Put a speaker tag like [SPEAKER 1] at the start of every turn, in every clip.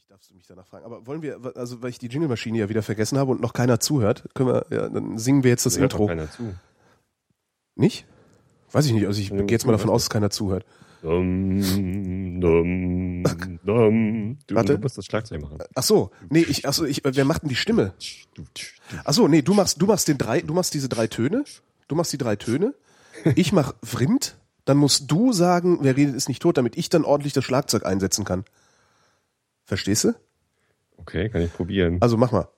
[SPEAKER 1] Natürlich darfst du mich danach fragen. Aber wollen wir, also weil ich die Jingle-Maschine ja wieder vergessen habe und noch keiner zuhört, können wir, ja, dann singen wir jetzt das
[SPEAKER 2] Hört
[SPEAKER 1] Intro.
[SPEAKER 2] doch keiner zu.
[SPEAKER 1] Nicht? Weiß ich nicht. Also ich gehe jetzt mal davon aus, dass keiner zuhört.
[SPEAKER 2] Dum, dum, dum. Du,
[SPEAKER 1] Warte.
[SPEAKER 2] du musst das Schlagzeug machen.
[SPEAKER 1] Ach so, nee, ich, ach so, ich, wer macht denn die Stimme? Ach so, nee, du machst, du machst den drei, du machst diese drei Töne. Du machst die drei Töne. Ich mach Vrind. Dann musst du sagen, wer redet ist nicht tot, damit ich dann ordentlich das Schlagzeug einsetzen kann. Verstehst du?
[SPEAKER 2] Okay, kann ich probieren.
[SPEAKER 1] Also mach mal.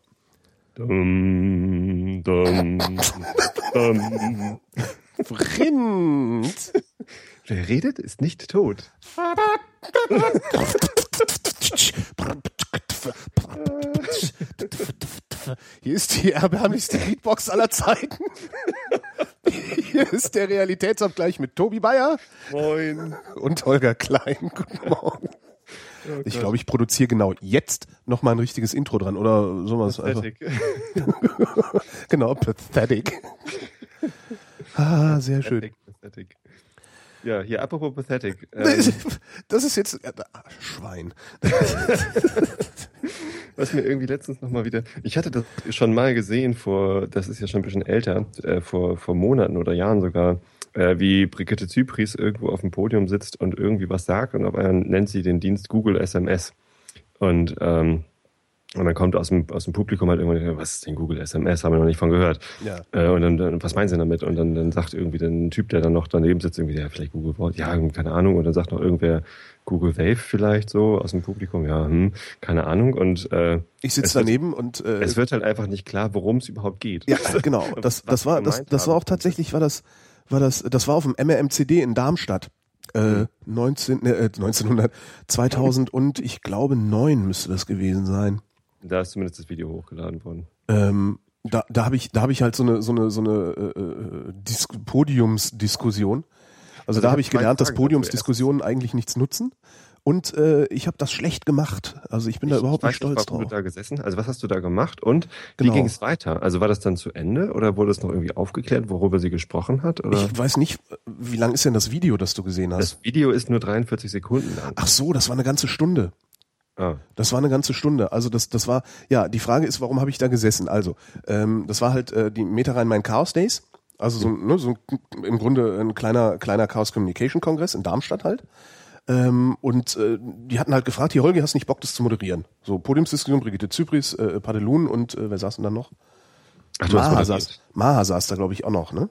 [SPEAKER 2] Dum, dum, dum.
[SPEAKER 1] Vrind.
[SPEAKER 2] Wer redet, ist nicht tot.
[SPEAKER 1] Hier ist die erbärmlichste Beatbox aller Zeiten. Hier ist der Realitätsabgleich mit Tobi Bayer
[SPEAKER 2] Moin.
[SPEAKER 1] und Holger Klein. Guten Morgen. Ich glaube, ich produziere genau jetzt noch mal ein richtiges Intro dran oder sowas. Einfach.
[SPEAKER 2] Fertig.
[SPEAKER 1] Genau, pathetic. Ah, sehr schön.
[SPEAKER 2] Pathetic, pathetic. Ja, hier apropos pathetic. Ähm,
[SPEAKER 1] Das ist jetzt ah, Schwein.
[SPEAKER 2] was mir irgendwie letztens noch mal wieder, ich hatte das schon mal gesehen vor, das ist ja schon ein bisschen älter, äh, vor, vor Monaten oder Jahren sogar, äh, wie Brigitte Zypris irgendwo auf dem Podium sitzt und irgendwie was sagt und auf einmal nennt sie den Dienst Google SMS. Und, ähm, und dann kommt aus dem, aus dem Publikum halt irgendwann, was ist denn Google SMS? Haben wir noch nicht von gehört.
[SPEAKER 1] Ja.
[SPEAKER 2] Äh, und dann, dann, was meinen Sie damit? Und dann, dann sagt irgendwie ein Typ, der dann noch daneben sitzt, irgendwie, ja, vielleicht Google Voice, ja, keine Ahnung. Und dann sagt noch irgendwer Google Wave vielleicht so aus dem Publikum, ja, hm, keine Ahnung. Und äh,
[SPEAKER 1] Ich sitze
[SPEAKER 2] wird-
[SPEAKER 1] daneben und äh,
[SPEAKER 2] es wird halt einfach nicht klar, worum es überhaupt geht.
[SPEAKER 1] Ja, genau. Das, das war, das, das war auch tatsächlich, war das, war das, das war auf dem MRMCD in Darmstadt. Äh, 19, äh, 1900, 2000 und ich glaube 9 müsste das gewesen sein.
[SPEAKER 2] Da ist zumindest das Video hochgeladen worden.
[SPEAKER 1] Ähm, da, da habe ich, da habe ich halt so eine, so eine, so eine äh, äh, Dis Podiumsdiskussion. Also, da
[SPEAKER 2] ich
[SPEAKER 1] habe
[SPEAKER 2] hab
[SPEAKER 1] ich gelernt, dass. Podiumsdiskussionen eigentlich nichts nutzen. Und äh, ich habe das schlecht gemacht. Also ich bin da überhaupt
[SPEAKER 2] ich
[SPEAKER 1] nicht stolz
[SPEAKER 2] warum
[SPEAKER 1] drauf.
[SPEAKER 2] du da gesessen Also was hast du da gemacht und
[SPEAKER 1] Genau.
[SPEAKER 2] wie ging es weiter? Also war das dann zu Ende oder wurde es noch irgendwie aufgeklärt, worüber sie gesprochen hat? Oder?
[SPEAKER 1] Ich weiß nicht, wie lang ist denn das Video, das du gesehen hast?
[SPEAKER 2] das Video ist nur 43 Sekunden lang.
[SPEAKER 1] Ach so, das war eine ganze Stunde.
[SPEAKER 2] Ah,
[SPEAKER 1] Das war eine ganze Stunde. Also das, das war, ja, die Frage ist, warum habe ich da gesessen? Also, ähm, das war halt äh, die Meta Rhein Main Chaos Days. Also so, ne, so im Grunde ein kleiner, kleiner Chaos Communication Kongress in Darmstadt halt. Ähm, und äh, die hatten halt gefragt, hier Holger, hast du nicht Bock, das zu moderieren? So Podiumsdiskussion, Brigitte Zypris, äh, Padelun und äh, wer saß denn da noch?
[SPEAKER 2] Ach, du
[SPEAKER 1] Maha saß, Maha saß da, glaube ich, auch noch, ne?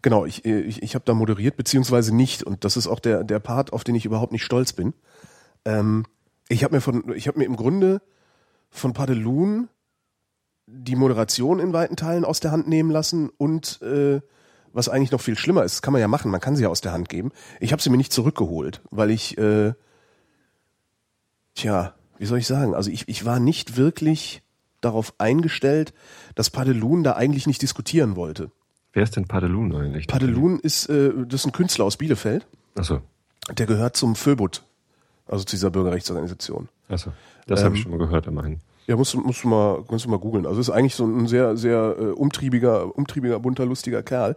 [SPEAKER 1] Genau, ich, äh, ich, ich habe da moderiert, beziehungsweise nicht. Und das ist auch der, der Part, auf den ich überhaupt nicht stolz bin. Ähm, ich habe mir von, ich habe mir im Grunde von Padelun die Moderation in weiten Teilen aus der Hand nehmen lassen und äh, was eigentlich noch viel schlimmer ist, das kann man ja machen, man kann sie ja aus der Hand geben. Ich habe sie mir nicht zurückgeholt, weil ich, äh, tja, wie soll ich sagen, also ich, ich war nicht wirklich darauf eingestellt, dass Padelun da eigentlich nicht diskutieren wollte.
[SPEAKER 2] Wer ist denn Padelun eigentlich?
[SPEAKER 1] Padelun ist, äh, das ist ein Künstler aus Bielefeld,
[SPEAKER 2] Achso,
[SPEAKER 1] der gehört zum Föbut, also zu dieser Bürgerrechtsorganisation.
[SPEAKER 2] achso. Das
[SPEAKER 1] Ähm,
[SPEAKER 2] habe ich schon mal gehört, immerhin.
[SPEAKER 1] Ja, musst, du- musst du mal, musst du mal googeln. Also ist eigentlich so ein sehr, sehr äh, umtriebiger, umtriebiger, bunter, lustiger Kerl.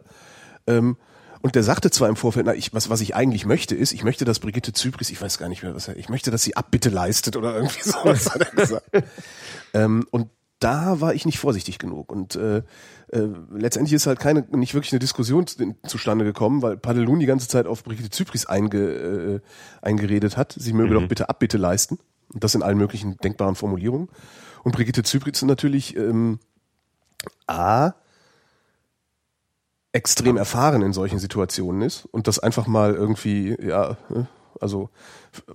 [SPEAKER 1] Ähm, und der sagte zwar im Vorfeld, na, ich, was, was ich eigentlich möchte, ist, ich möchte, dass Brigitte Zypris, ich weiß gar nicht mehr, was er, ich möchte, dass sie Abbitte leistet oder irgendwie sowas hat er gesagt. ähm, und da war ich nicht vorsichtig genug. Und äh, äh, letztendlich ist halt keine, nicht wirklich eine Diskussion zu- zustande gekommen, weil Padelun die ganze Zeit auf Brigitte Zypris einge, äh, eingeredet hat. Sie möge doch bitte Abbitte leisten. Und das in allen möglichen denkbaren Formulierungen. Und Brigitte Zypris natürlich ähm, A extrem erfahren in solchen Situationen ist und das einfach mal irgendwie, ja, äh, also äh,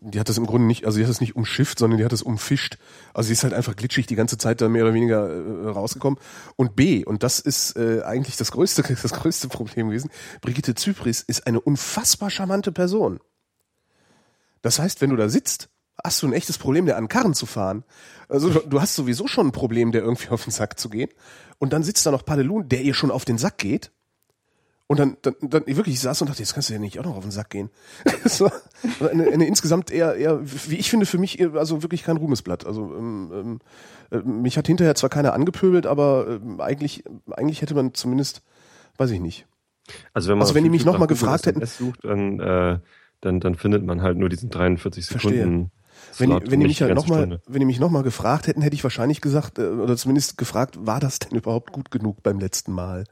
[SPEAKER 1] die hat das im Grunde nicht, also die hat das nicht umschifft, sondern die hat das umfischt. Also sie ist halt einfach glitschig die ganze Zeit da mehr oder weniger äh, rausgekommen. Und B, und das ist äh, eigentlich das größte, das größte Problem gewesen, Brigitte Zypris ist eine unfassbar charmante Person. Das heißt, wenn du da sitzt, hast du ein echtes Problem, der an Karren zu fahren. Also du, hast sowieso schon ein Problem, der irgendwie auf den Sack zu gehen. Und dann sitzt da noch Padelun, der ihr schon auf den Sack geht. Und dann, dann, dann wirklich, ich saß und dachte, jetzt kannst du ja nicht auch noch auf den Sack gehen. Das war eine, eine insgesamt eher, eher, wie ich finde, für mich also wirklich kein Ruhmesblatt. Also ähm, ähm, äh, mich hat hinterher zwar keiner angepöbelt, aber ähm, eigentlich, eigentlich hätte man zumindest, weiß ich nicht.
[SPEAKER 2] Also wenn, man
[SPEAKER 1] also wenn die mich
[SPEAKER 2] YouTube
[SPEAKER 1] noch mal
[SPEAKER 2] nach Google
[SPEAKER 1] gefragt hätten-
[SPEAKER 2] sucht, dann, äh, dann, dann findet man halt nur diesen 43
[SPEAKER 1] Verstehe. Wenn, wenn ihr mich
[SPEAKER 2] die
[SPEAKER 1] halt
[SPEAKER 2] ganze
[SPEAKER 1] nochmal,
[SPEAKER 2] Stunde.
[SPEAKER 1] wenn ihr mich nochmal gefragt hätten, hätte ich wahrscheinlich gesagt, äh, oder zumindest gefragt, war das denn überhaupt gut genug beim letzten Mal?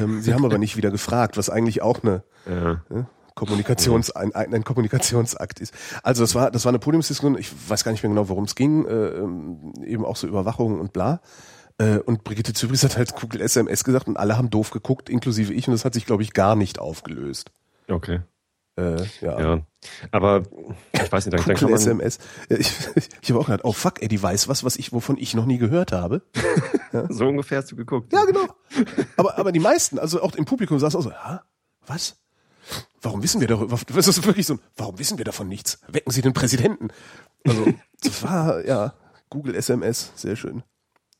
[SPEAKER 1] ähm, sie haben aber nicht wieder gefragt, was eigentlich auch eine
[SPEAKER 2] Ja.
[SPEAKER 1] äh, Kommunikations, ein, ein, Kommunikationsakt ist. Also das war, das war eine Podiumsdiskussion, ich weiß gar nicht mehr genau, worum es ging, äh, ähm, eben auch so Überwachung und bla. Äh, und Brigitte Zypris hat halt Google SMS gesagt und alle haben doof geguckt, inklusive ich, und das hat sich, glaube ich, gar nicht aufgelöst.
[SPEAKER 2] Okay.
[SPEAKER 1] Äh, ja.
[SPEAKER 2] Ja. Aber ich weiß nicht, dann, dann kann
[SPEAKER 1] Google
[SPEAKER 2] man.
[SPEAKER 1] SMS. Ja, Ich, ich habe auch gedacht, oh fuck, ey, die weiß was, was ich, wovon ich noch nie gehört habe.
[SPEAKER 2] So ungefähr hast du geguckt.
[SPEAKER 1] Ja, genau. Aber, aber die meisten, also auch im Publikum saß auch so, ja, was? Warum wissen wir darüber? Das ist wirklich so, warum wissen wir davon nichts? Wecken Sie den Präsidenten. Also, das war, ja, Google SMS, sehr schön.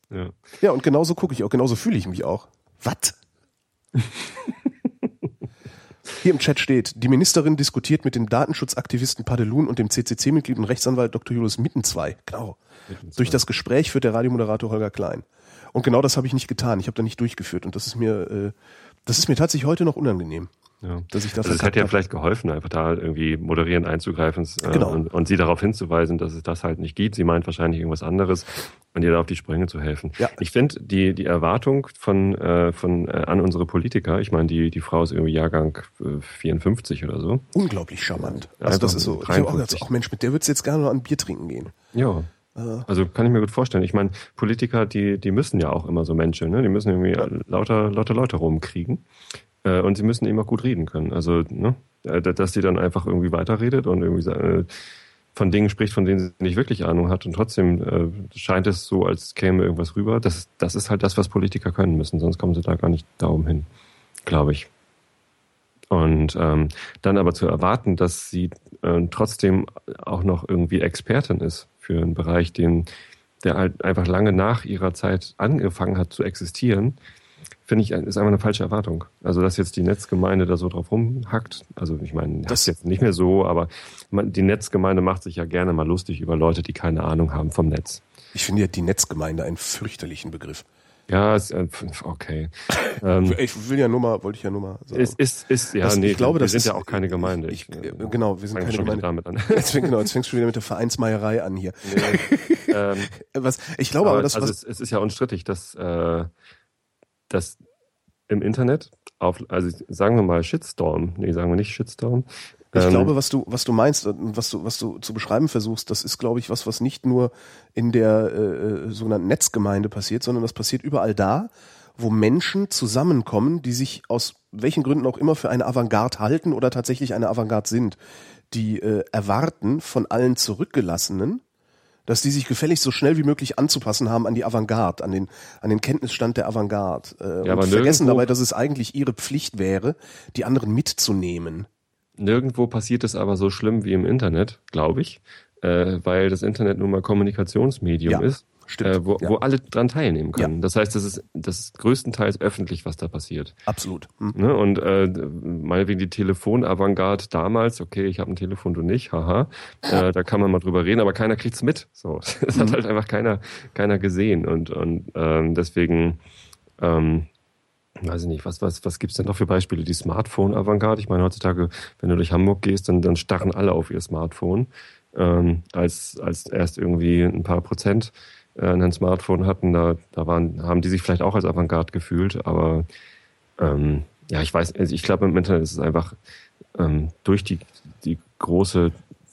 [SPEAKER 2] Ja.
[SPEAKER 1] Ja, und genauso gucke ich auch, genauso fühle ich mich auch. Was? Hier im Chat steht, die Ministerin diskutiert mit dem Datenschutzaktivisten Padelun und dem CCC-Mitglied und Rechtsanwalt Dr. Julius Mittenzwei. Genau. Durch das Gespräch führt der Radiomoderator Holger Klein. Und genau das habe ich nicht getan. Ich habe da nicht durchgeführt. Und das ist mir, äh, das ist mir tatsächlich heute noch unangenehm.
[SPEAKER 2] Ja.
[SPEAKER 1] Dass ich das
[SPEAKER 2] also es hätte ja vielleicht geholfen, einfach da irgendwie moderierend einzugreifen äh,
[SPEAKER 1] Genau.
[SPEAKER 2] und, und sie darauf hinzuweisen, dass es das halt nicht gibt. Sie meint wahrscheinlich irgendwas anderes und ihr da auf die Sprünge zu helfen.
[SPEAKER 1] Ja.
[SPEAKER 2] Ich finde die, die Erwartung von, äh, von äh, an unsere Politiker, ich meine, die, die Frau ist irgendwie Jahrgang äh, 54 oder so.
[SPEAKER 1] Unglaublich charmant. Also das
[SPEAKER 2] einfach
[SPEAKER 1] ist so. Ich auch gedacht,
[SPEAKER 2] 53.
[SPEAKER 1] ach Mensch, mit der wird's jetzt gerne noch ein Bier trinken gehen.
[SPEAKER 2] Ja. Also kann ich mir gut vorstellen. Ich meine, Politiker, die, die müssen ja auch immer so Menschen, ne? Die müssen irgendwie lauter, lauter Leute rumkriegen. Äh, und sie müssen eben auch gut reden können. Also, ne? Äh, Dass sie dann einfach irgendwie weiterredet und irgendwie äh, von Dingen spricht, von denen sie nicht wirklich Ahnung hat und trotzdem äh, scheint es so, als käme irgendwas rüber. Das, das ist halt das, was Politiker können müssen, sonst kommen sie da gar nicht darum hin, glaube ich. Und ähm, dann aber zu erwarten, dass sie äh, trotzdem auch noch irgendwie Expertin ist für einen Bereich, den, der halt einfach lange nach ihrer Zeit angefangen hat zu existieren, finde ich, ist einfach eine falsche Erwartung. Also, dass jetzt die Netzgemeinde da so drauf rumhackt, also ich meine, das ist jetzt nicht mehr so, aber man, die Netzgemeinde macht sich ja gerne mal lustig über Leute, die keine Ahnung haben vom Netz.
[SPEAKER 1] Ich finde ja die Netzgemeinde einen fürchterlichen Begriff.
[SPEAKER 2] Ja, ist, äh, okay. ähm,
[SPEAKER 1] Ich will ja nur mal, wollte ich ja nur mal sagen.
[SPEAKER 2] ist, ist, ist, ja,
[SPEAKER 1] Das-
[SPEAKER 2] nee,
[SPEAKER 1] ich glaube,
[SPEAKER 2] wir
[SPEAKER 1] das
[SPEAKER 2] sind
[SPEAKER 1] ist-
[SPEAKER 2] ja auch keine Gemeinde.
[SPEAKER 1] Ich,
[SPEAKER 2] äh,
[SPEAKER 1] äh, genau, wir sind keine Gemeinde.
[SPEAKER 2] damit an.
[SPEAKER 1] Jetzt, genau, jetzt fängst du wieder mit der Vereinsmeierei an hier.
[SPEAKER 2] ähm,
[SPEAKER 1] Äh, Was, ich glaube aber,
[SPEAKER 2] aber
[SPEAKER 1] das,
[SPEAKER 2] also
[SPEAKER 1] was,
[SPEAKER 2] es, es ist ja unstrittig, dass, äh, dass im Internet auf, also sagen wir mal Shitstorm, nee, sagen wir nicht Shitstorm.
[SPEAKER 1] Ich
[SPEAKER 2] ähm,
[SPEAKER 1] glaube, was du, was du meinst und was du, was du zu beschreiben versuchst, das ist, glaube ich, was, was nicht nur in der äh, sogenannten Netzgemeinde passiert, sondern das passiert überall da, wo Menschen zusammenkommen, die sich aus welchen Gründen auch immer für eine Avantgarde halten oder tatsächlich eine Avantgarde sind, die äh, erwarten von allen Zurückgelassenen, dass die sich gefälligst so schnell wie möglich anzupassen haben an die Avantgarde, an den, an den Kenntnisstand der Avantgarde. Äh,
[SPEAKER 2] Ja,
[SPEAKER 1] und vergessen dabei, dass es eigentlich ihre Pflicht wäre, die anderen mitzunehmen.
[SPEAKER 2] Nirgendwo passiert es aber so schlimm wie im Internet, glaube ich, äh, weil das Internet nun mal Kommunikationsmedium
[SPEAKER 1] Ja,
[SPEAKER 2] ist, äh, wo,
[SPEAKER 1] ja.
[SPEAKER 2] wo alle dran teilnehmen können. Das heißt, das ist, das ist größtenteils öffentlich, was da passiert.
[SPEAKER 1] Absolut. Hm.
[SPEAKER 2] Ne? Und äh, meinetwegen die Telefonavantgarde damals, okay, ich habe ein Telefon, du nicht, haha, äh, da kann man mal drüber reden, aber keiner kriegt's mit. So, das
[SPEAKER 1] Mhm.
[SPEAKER 2] hat halt einfach keiner, keiner gesehen und und ähm, deswegen, ähm, weiß ich nicht, was was was gibt's denn noch für Beispiele? Die Smartphone-Avantgarde. Ich meine heutzutage, wenn du durch Hamburg gehst, dann dann starren alle auf ihr Smartphone, ähm, als als erst irgendwie ein paar Prozent äh, ein Smartphone hatten, da da waren haben die sich vielleicht auch als Avantgarde gefühlt, aber ähm, ja, ich weiß, also ich glaube im Internet ist es einfach ähm, durch die, die große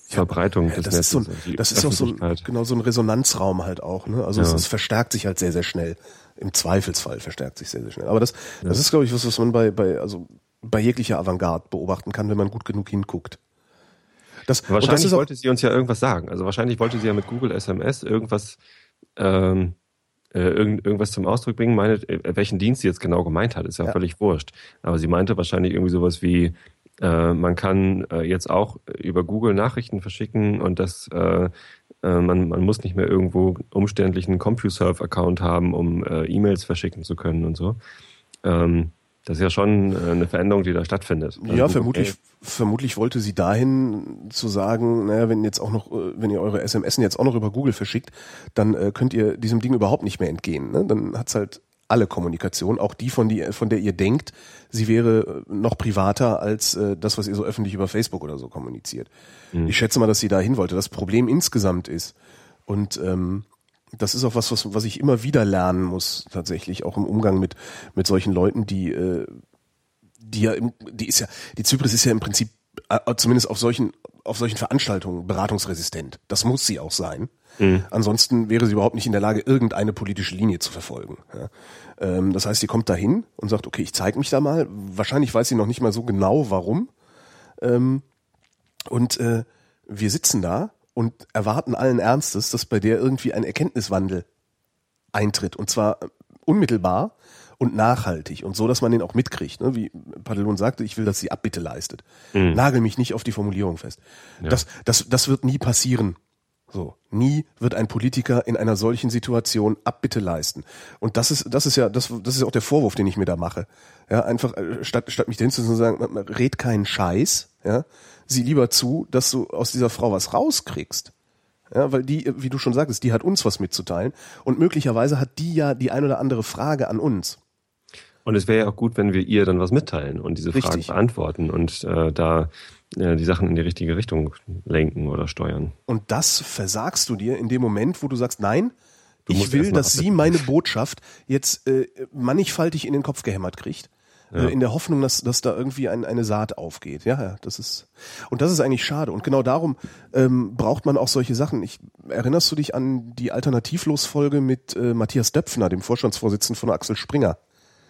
[SPEAKER 2] Verbreitung
[SPEAKER 1] Ja,
[SPEAKER 2] des
[SPEAKER 1] das ist so ein,
[SPEAKER 2] und die
[SPEAKER 1] das ist auch so ein, genau so ein Resonanzraum halt auch, ne? Also es,
[SPEAKER 2] Ja.
[SPEAKER 1] es verstärkt sich halt sehr, sehr schnell. Im Zweifelsfall verstärkt sich sehr, sehr schnell. Aber das, das ist, glaube ich, was, was man bei, bei, also bei jeglicher Avantgarde beobachten kann, wenn man gut genug hinguckt. Das, das
[SPEAKER 2] Wahrscheinlich
[SPEAKER 1] auch,
[SPEAKER 2] wollte sie uns ja irgendwas sagen. Also wahrscheinlich wollte sie ja mit Google SMS irgendwas, ähm, äh, irgend, irgendwas zum Ausdruck bringen. Meine, äh, welchen Dienst sie jetzt genau gemeint hat, ist ja,
[SPEAKER 1] Ja.
[SPEAKER 2] völlig wurscht. Aber sie meinte wahrscheinlich irgendwie sowas wie, äh, man kann äh, jetzt auch über Google Nachrichten verschicken und das äh, äh, man, man muss nicht mehr irgendwo umständlich einen CompuServe-Account haben, um äh, E-Mails verschicken zu können und so. Ähm, das ist ja schon äh, eine Veränderung, die da stattfindet. Also
[SPEAKER 1] ja,
[SPEAKER 2] Google
[SPEAKER 1] vermutlich,
[SPEAKER 2] Pay-
[SPEAKER 1] vermutlich wollte sie dahin zu sagen, naja, wenn jetzt auch noch, äh, wenn ihr eure SMS jetzt auch noch über Google verschickt, dann äh, könnt ihr diesem Ding überhaupt nicht mehr entgehen. Ne? Dann hat's halt alle Kommunikation, auch die von, die, von der ihr denkt, sie wäre noch privater als äh, das, was ihr so öffentlich über Facebook oder so kommuniziert. Mhm. Ich schätze mal, dass sie da hin wollte. Das Problem insgesamt ist, und ähm, das ist auch was, was, was ich immer wieder lernen muss, tatsächlich, auch im Umgang mit, mit solchen Leuten, die, äh, die ja, im, die ist ja, die Zypris ist ja im Prinzip, äh, zumindest auf solchen, auf solchen Veranstaltungen beratungsresistent. Das muss sie auch sein. Mhm. Ansonsten wäre sie überhaupt nicht in der Lage, irgendeine politische Linie zu verfolgen. Ja. Ähm, das heißt, sie kommt dahin und sagt, okay, ich zeige mich da mal. Wahrscheinlich weiß sie noch nicht mal so genau, warum. Ähm, und äh, wir sitzen da und erwarten allen Ernstes, dass bei der irgendwie ein Erkenntniswandel eintritt. Und zwar unmittelbar und nachhaltig und so, dass man den auch mitkriegt. Ne? Wie Padelon sagte, ich will, dass sie Abbitte leistet. Mhm. Nagel mich nicht auf die Formulierung fest. Ja. Das, das, das wird nie passieren. So. Nie wird ein Politiker in einer solchen Situation Abbitte leisten. Und das ist, das ist ja, das, das ist auch der Vorwurf, den ich mir da mache. Ja, einfach, äh, statt, statt mich hinzusetzen und sagen, red keinen Scheiß, ja, sieh lieber zu, dass du aus dieser Frau was rauskriegst. Ja, weil die, wie du schon sagtest, die hat uns was mitzuteilen. Und möglicherweise hat die ja die ein oder andere Frage an uns.
[SPEAKER 2] Und es wäre ja auch gut, wenn wir ihr dann was mitteilen und diese Fragen Richtig. beantworten und äh, da äh, die Sachen in die richtige Richtung lenken oder steuern.
[SPEAKER 1] Und das versagst du dir in dem Moment, wo du sagst, nein, du ich will, dass sie meine Botschaft jetzt äh, mannigfaltig in den Kopf gehämmert kriegt. Äh, ja. in der Hoffnung, dass, dass da irgendwie ein, eine Saat aufgeht. Ja, ja, das ist und das ist eigentlich schade. Und genau darum ähm, braucht man auch solche Sachen. Ich erinnerst du dich an die Alternativlos-Folge mit äh, Matthias Döpfner, dem Vorstandsvorsitzenden von Axel Springer?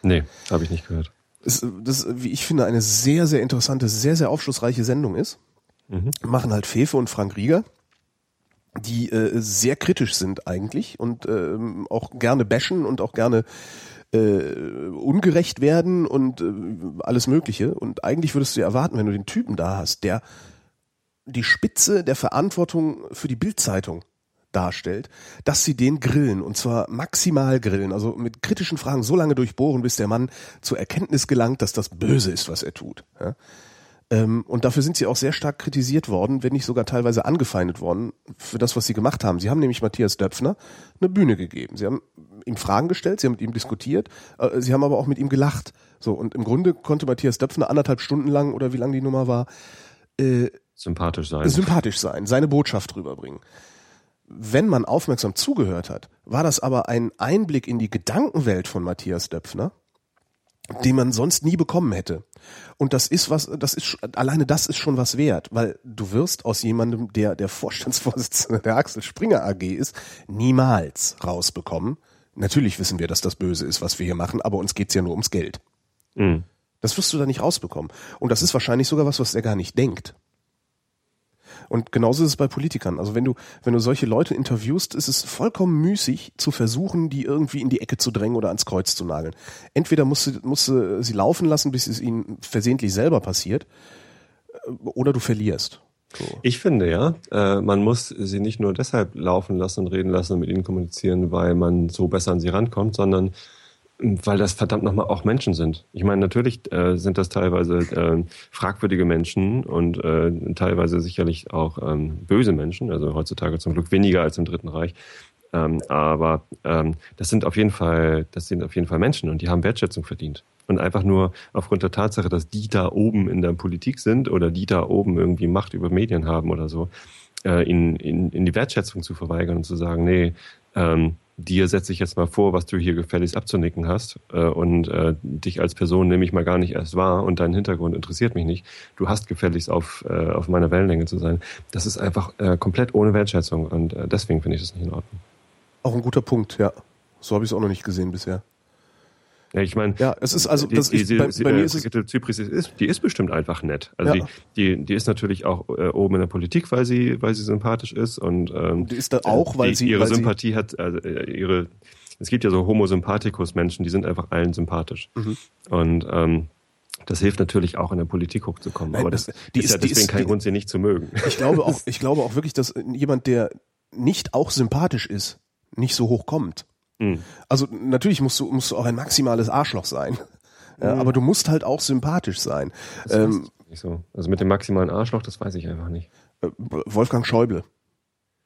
[SPEAKER 2] Nee, habe ich nicht gehört.
[SPEAKER 1] Das, das, wie ich finde, eine sehr, sehr interessante, sehr, sehr aufschlussreiche Sendung ist. Mhm. Machen halt Fefe und Frank Rieger, die äh, sehr kritisch sind eigentlich und äh, auch gerne bashen und auch gerne äh, ungerecht werden und äh, alles Mögliche. Und eigentlich würdest du erwarten, wenn du den Typen da hast, der die Spitze der Verantwortung für die Bildzeitung darstellt, dass sie den grillen und zwar maximal grillen, also mit kritischen Fragen so lange durchbohren, bis der Mann zur Erkenntnis gelangt, dass das böse ist, was er tut. Ja? Ähm, und dafür sind sie auch sehr stark kritisiert worden, wenn nicht sogar teilweise angefeindet worden für das, was sie gemacht haben. Sie haben nämlich Matthias Döpfner eine Bühne gegeben. Sie haben ihm Fragen gestellt, sie haben mit ihm diskutiert, äh, sie haben aber auch mit ihm gelacht. So und im Grunde konnte Matthias Döpfner anderthalb Stunden lang oder wie lang die Nummer war
[SPEAKER 2] äh, sympathisch sein,
[SPEAKER 1] sympathisch sein, seine Botschaft rüberbringen wenn man aufmerksam zugehört hat, war das aber ein Einblick in die Gedankenwelt von Matthias Döpfner, den man sonst nie bekommen hätte. Und das ist was, das ist, alleine das ist schon was wert, weil du wirst aus jemandem, der der Vorstandsvorsitzende der Axel Springer AG ist, niemals rausbekommen. Natürlich wissen wir, dass das böse ist, was wir hier machen, aber uns geht's ja nur ums Geld. Mhm. Das wirst du da nicht rausbekommen. Und das ist wahrscheinlich sogar was, was er gar nicht denkt. Und genauso ist es bei Politikern. Also wenn du, wenn du solche Leute interviewst, ist es vollkommen müßig zu versuchen, die irgendwie in die Ecke zu drängen oder ans Kreuz zu nageln. Entweder musst du, musst du sie laufen lassen, bis es ihnen versehentlich selber passiert, äh, oder du verlierst.
[SPEAKER 2] So. Ich finde ja, äh, man muss sie nicht nur deshalb laufen lassen und reden lassen und mit ihnen kommunizieren, weil man so besser an sie rankommt, sondern weil das verdammt nochmal auch Menschen sind. Ich meine, natürlich äh, sind das teilweise äh, fragwürdige Menschen und äh, teilweise sicherlich auch ähm, böse Menschen, also heutzutage zum Glück weniger als im Dritten Reich. Ähm, aber ähm, das sind auf jeden Fall, das sind auf jeden Fall Menschen und die haben Wertschätzung verdient. Und einfach nur aufgrund der Tatsache, dass die da oben in der Politik sind oder die da oben irgendwie Macht über Medien haben oder so, äh, in, in, in die Wertschätzung zu verweigern und zu sagen, nee, ähm, dir setze ich jetzt mal vor, was du hier gefälligst abzunicken hast äh, und äh, dich als Person nehme ich mal gar nicht erst wahr und dein Hintergrund interessiert mich nicht. Du hast gefälligst auf, äh, auf meiner Wellenlänge zu sein. Das ist einfach äh, komplett ohne Wertschätzung und äh, deswegen finde ich das nicht in Ordnung.
[SPEAKER 1] Auch ein guter Punkt, ja. So habe ich es auch noch nicht gesehen bisher.
[SPEAKER 2] Ja, ich meine,
[SPEAKER 1] ja, es ist also
[SPEAKER 2] die, das die, ist, bei, bei mir ist es, Zypris ist, die ist bestimmt einfach nett. Also ja. die, die, die ist natürlich auch äh, oben in der Politik, weil sie, weil sie sympathisch ist und ähm,
[SPEAKER 1] die ist da auch, weil
[SPEAKER 2] die,
[SPEAKER 1] sie
[SPEAKER 2] ihre
[SPEAKER 1] weil
[SPEAKER 2] Sympathie sie, hat, also äh, ihre. Es gibt ja so Homo sympathicus Menschen, die sind einfach allen sympathisch mhm. und ähm, das hilft natürlich auch in der Politik hochzukommen. Nein, aber das, die ist, ist ja deswegen ist, kein Grund, sie nicht zu mögen.
[SPEAKER 1] Ich glaube auch, ich glaube auch wirklich, dass jemand, der nicht auch sympathisch ist, nicht so hoch kommt. Mhm. Also natürlich musst du, musst du auch ein maximales Arschloch sein. Ja, mhm. aber du musst halt auch sympathisch sein.
[SPEAKER 2] Das ähm, nicht so. Also mit dem maximalen Arschloch, das weiß ich einfach nicht.
[SPEAKER 1] Äh, Wolfgang Schäuble.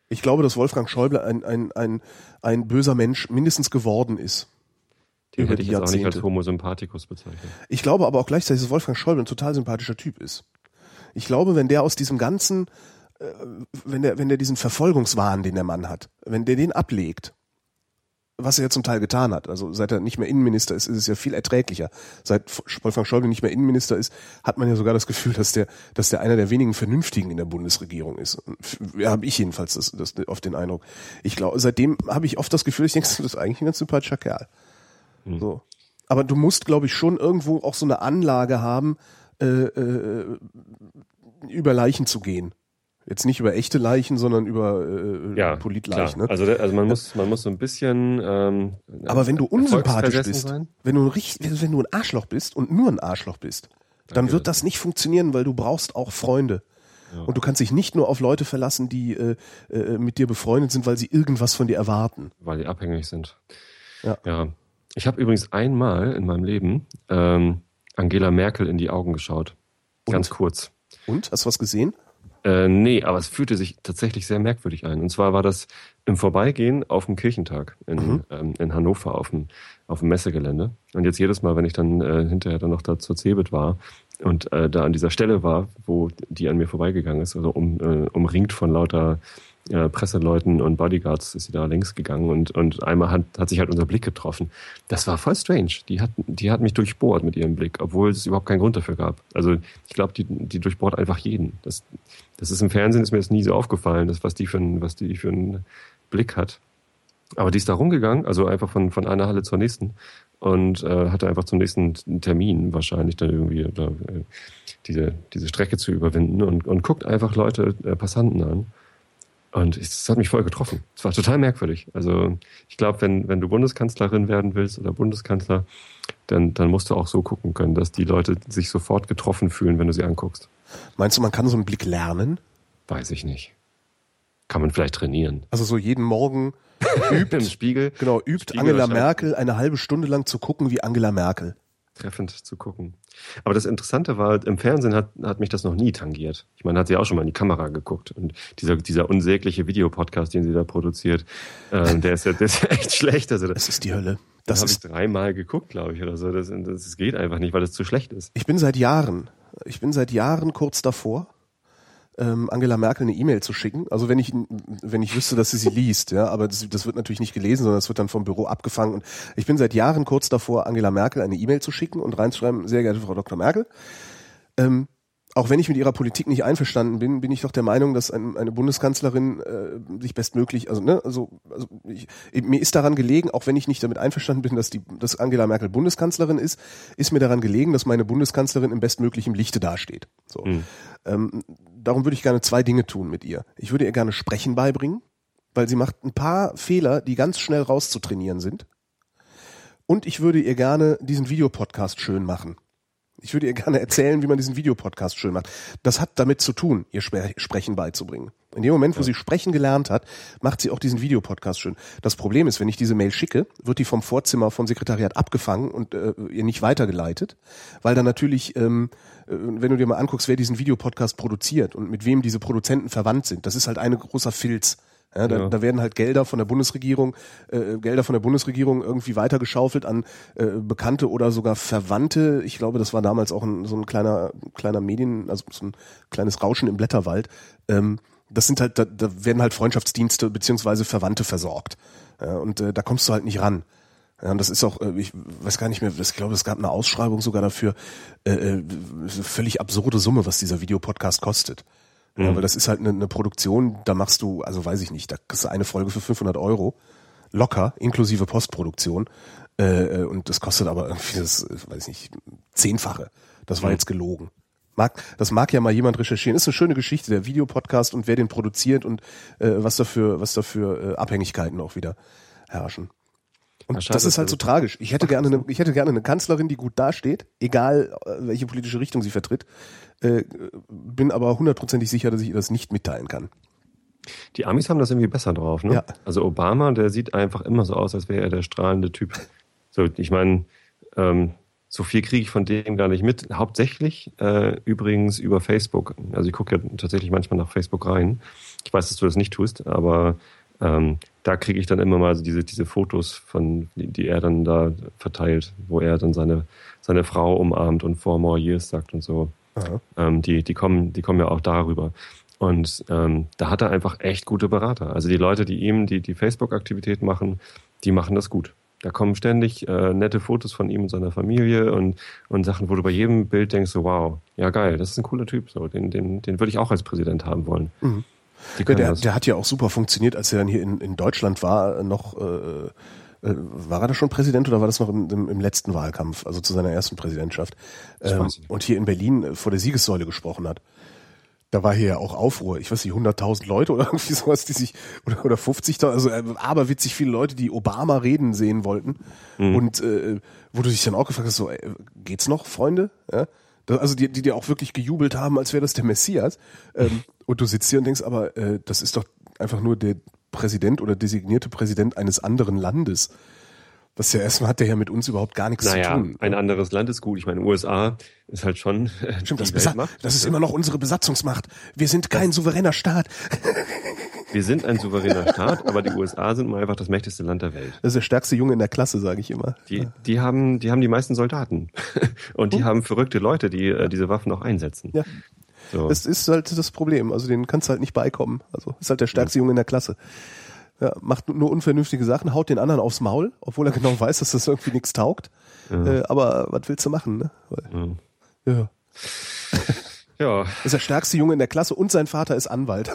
[SPEAKER 1] Ich glaube, dass Wolfgang Schäuble ein, ein, ein, ein böser Mensch mindestens geworden ist.
[SPEAKER 2] Den hätte ich jetzt auch nicht als. Homo sympathicus bezeichnet.
[SPEAKER 1] Ich glaube aber auch gleichzeitig, dass Wolfgang Schäuble ein total sympathischer Typ ist. Ich glaube, wenn der aus diesem ganzen, äh, wenn der, wenn der diesen Verfolgungswahn, den der Mann hat, wenn der den ablegt, was er ja zum Teil getan hat, also seit er nicht mehr Innenminister ist, ist es ja viel erträglicher. Seit Wolfgang Schäuble nicht mehr Innenminister ist, hat man ja sogar das Gefühl, dass der, dass der einer der wenigen Vernünftigen in der Bundesregierung ist. Ja, habe ich jedenfalls das, das oft den Eindruck. Ich glaube, seitdem habe ich oft das Gefühl, ich denke, das ist eigentlich ein ganz sympathischer Kerl. So. Aber du musst, glaube ich, schon irgendwo auch so eine Anlage haben, äh, äh, über Leichen zu gehen. Jetzt nicht über echte Leichen, sondern über äh,
[SPEAKER 2] Ja,
[SPEAKER 1] Politleichen. Ne?
[SPEAKER 2] Also, also man muss, man muss so ein bisschen. Ähm,
[SPEAKER 1] Aber wenn du unsympathisch bist,
[SPEAKER 2] sein.
[SPEAKER 1] wenn du, ein richtig, wenn du ein Arschloch bist und nur ein Arschloch bist, dann
[SPEAKER 2] geht
[SPEAKER 1] wird das nicht funktionieren, weil du brauchst auch Freunde. Und du kannst dich nicht nur auf Leute verlassen, die äh, äh, mit dir befreundet sind, weil sie irgendwas von dir erwarten.
[SPEAKER 2] weil die abhängig sind.
[SPEAKER 1] Ja.
[SPEAKER 2] ja. Ich habe übrigens einmal in meinem Leben ähm, Angela Merkel in die Augen geschaut. Ganz kurz.
[SPEAKER 1] Und? Hast du was gesehen?
[SPEAKER 2] Äh, nee, aber es fühlte sich tatsächlich sehr merkwürdig ein. Und zwar war das im Vorbeigehen auf dem Kirchentag in,
[SPEAKER 1] Mhm.
[SPEAKER 2] ähm, in Hannover auf dem, auf dem Messegelände. Und jetzt jedes Mal, wenn ich dann äh, hinterher dann noch da zur Cebit war und äh, da an dieser Stelle war, wo die an mir vorbeigegangen ist, also um, äh, umringt von lauter äh, Presseleuten und Bodyguards ist sie da längs gegangen und, und einmal hat, hat sich halt unser Blick getroffen. Das war voll strange. Die hat, die hat mich durchbohrt mit ihrem Blick, obwohl es überhaupt keinen Grund dafür gab. Also ich glaube, die, die durchbohrt einfach jeden. Das, das ist im Fernsehen ist mir das nie so aufgefallen, das, was die für was die für einen Blick hat. Aber die ist da rumgegangen, also einfach von, von einer Halle zur nächsten und äh, hatte einfach zum nächsten Termin wahrscheinlich dann irgendwie oder, äh, diese, diese Strecke zu überwinden und, und guckt einfach Leute, äh, Passanten an. Und es das hat mich voll getroffen. Es war total merkwürdig. Also ich glaube, wenn, wenn du Bundeskanzlerin werden willst oder Bundeskanzler, dann, dann musst du auch so gucken können, dass die Leute sich sofort getroffen fühlen, wenn du sie anguckst.
[SPEAKER 1] Meinst du, man kann so einen Blick lernen?
[SPEAKER 2] Weiß ich nicht. Kann man vielleicht trainieren.
[SPEAKER 1] Also so jeden Morgen übt,
[SPEAKER 2] Im Spiegel
[SPEAKER 1] genau, übt
[SPEAKER 2] Spiegel
[SPEAKER 1] Angela. Merkel eine halbe Stunde lang zu gucken wie Angela Merkel.
[SPEAKER 2] treffend zu gucken. Aber das Interessante war, im Fernsehen hat, hat mich das noch nie tangiert. Ich meine, hat sie auch schon mal in die Kamera geguckt. Und dieser, dieser unsägliche Videopodcast, den sie da produziert, äh, der, ist ja, der ist ja echt schlecht. Also das,
[SPEAKER 1] ist die Hölle.
[SPEAKER 2] das habe ich dreimal geguckt, glaube ich, oder so. Das, das, das geht einfach nicht, weil das zu schlecht ist.
[SPEAKER 1] ich bin seit Jahren, ich bin seit Jahren kurz davor, ähm, Angela Merkel eine E-Mail zu schicken. Also wenn ich, wenn ich wüsste, dass sie sie liest, ja, aber das, das wird natürlich nicht gelesen, sondern es wird dann vom Büro abgefangen. Und ich bin seit Jahren kurz davor, Angela Merkel eine E-Mail zu schicken und reinzuschreiben, sehr geehrte Frau Dr. Merkel, ähm, auch wenn ich mit ihrer Politik nicht einverstanden bin, bin ich doch der Meinung, dass ein, eine Bundeskanzlerin äh, sich bestmöglich, also ne, also, also ich, mir ist daran gelegen, auch wenn ich nicht damit einverstanden bin, dass die, dass Angela Merkel Bundeskanzlerin ist, ist mir daran gelegen, dass meine Bundeskanzlerin im bestmöglichen Lichte dasteht. So, ähm, darum würde ich gerne zwei Dinge tun mit ihr. Ich würde ihr gerne Sprechen beibringen, weil sie macht ein paar Fehler, die ganz schnell rauszutrainieren sind. Und ich würde ihr gerne diesen Videopodcast schön machen. Ich würde ihr gerne erzählen, wie man diesen Videopodcast schön macht. Das hat damit zu tun, ihr Spre Sprechen beizubringen. In dem Moment, wo sie sprechen gelernt hat, macht sie auch diesen Videopodcast schön. Das Problem ist, wenn ich diese Mail schicke, wird die vom Vorzimmer vom Sekretariat abgefangen und äh, ihr nicht weitergeleitet, weil dann natürlich, ähm, äh, wenn du dir mal anguckst, wer diesen Videopodcast produziert und mit wem diese Produzenten verwandt sind, das ist halt ein großer Filz. Ja, da,
[SPEAKER 2] Ja.
[SPEAKER 1] da werden halt Gelder von der Bundesregierung, äh, Gelder von der Bundesregierung irgendwie weitergeschaufelt an äh, Bekannte oder sogar Verwandte. Ich glaube, das war damals auch ein, so ein kleiner, kleiner Medien, also so ein kleines Rauschen im Blätterwald. Ähm, das sind halt, da, da werden halt Freundschaftsdienste beziehungsweise Verwandte versorgt. Ja, und äh, da kommst du halt nicht ran. Ja, und das ist auch, äh, ich weiß gar nicht mehr, ich glaube, es gab eine Ausschreibung sogar dafür, äh, äh, völlig absurde Summe, was dieser Videopodcast kostet. Ja, weil das ist halt eine, eine Produktion, da machst du, also weiß ich nicht, da kriegst du eine Folge für 500 Euro, locker, inklusive Postproduktion. Äh, äh, und das kostet aber irgendwie das, äh, weiß ich nicht, zehnfache. Das war jetzt gelogen. Mag, das mag ja mal jemand recherchieren. Ist eine schöne Geschichte, der Videopodcast und wer den produziert und äh, was dafür, was dafür äh, Abhängigkeiten auch wieder herrschen. Und
[SPEAKER 2] schade,
[SPEAKER 1] das ist halt so
[SPEAKER 2] du-
[SPEAKER 1] tragisch. Ich hätte gerne eine, ich hätte gerne eine Kanzlerin, die gut dasteht, egal äh, welche politische Richtung sie vertritt. Äh, bin aber hundertprozentig sicher, dass ich ihr das nicht mitteilen kann.
[SPEAKER 2] Die Amis haben das irgendwie besser drauf, ne?
[SPEAKER 1] Ja.
[SPEAKER 2] Also Obama, der sieht einfach immer so aus, als wäre er der strahlende Typ. So, ich meine, ähm, so viel kriege ich von dem gar nicht mit. Hauptsächlich äh, übrigens über Facebook. Also ich gucke ja tatsächlich manchmal nach Facebook rein. Ich weiß, dass du das nicht tust, aber ähm, da kriege ich dann immer mal so diese, diese Fotos von, die, die er dann da verteilt, wo er dann seine, seine Frau umarmt und four more years sagt und so. Ähm, die, die kommen, die kommen ja auch darüber. Und ähm, da hat er einfach echt gute Berater. Also die Leute, die ihm die, die Facebook-Aktivität machen, die machen das gut. Da kommen ständig äh, nette Fotos von ihm und seiner Familie und, und Sachen, wo du bei jedem Bild denkst, so wow, ja geil, das ist ein cooler Typ. So, den, den, den würde ich auch als Präsident haben wollen.
[SPEAKER 1] Mhm. Der, der hat ja auch super funktioniert, als er dann hier in, in Deutschland war, noch äh, äh, war er da schon Präsident oder war das noch im, im, im letzten Wahlkampf, also zu seiner ersten Präsidentschaft? Ähm, und hier in Berlin äh, vor der Siegessäule gesprochen hat. Da war hier ja auch Aufruhr. Ich weiß nicht, 100.000 Leute oder irgendwie sowas, die sich, oder, oder 50.000, also äh, aberwitzig viele Leute, die Obama reden sehen wollten. Mhm. Und äh, wo du dich dann auch gefragt hast, so, ey, geht's noch, Freunde? Ja? Also die, die dir auch wirklich gejubelt haben, als wäre das der Messias. Ähm, und du sitzt hier und denkst, aber äh, das ist doch einfach nur der Präsident oder designierte Präsident eines anderen Landes. Was ja erstmal hat der ja mit uns überhaupt gar nichts naja, zu tun.
[SPEAKER 2] Ein anderes Land ist gut. Ich meine, USA ist halt schon.
[SPEAKER 1] Äh, Stimmt, das, das ist immer noch unsere Besatzungsmacht. Wir sind kein das souveräner Staat.
[SPEAKER 2] Wir sind ein souveräner Staat, aber die USA sind mal einfach das mächtigste Land der Welt.
[SPEAKER 1] Das ist der stärkste Junge in der Klasse, sage ich immer.
[SPEAKER 2] Die, die haben, die haben die meisten Soldaten und die hm? haben verrückte Leute, die äh, diese Waffen auch einsetzen.
[SPEAKER 1] Ja. So. Das ist halt das Problem. Also den kannst du halt nicht beikommen. Also ist halt der stärkste Junge in der Klasse. Ja, macht nur unvernünftige Sachen, haut den anderen aufs Maul, obwohl er genau weiß, dass das irgendwie nichts taugt. Ja. Äh, aber was willst du machen, ne? Weil, ja. ja. Ja. Ist der stärkste Junge in der Klasse und sein Vater ist Anwalt.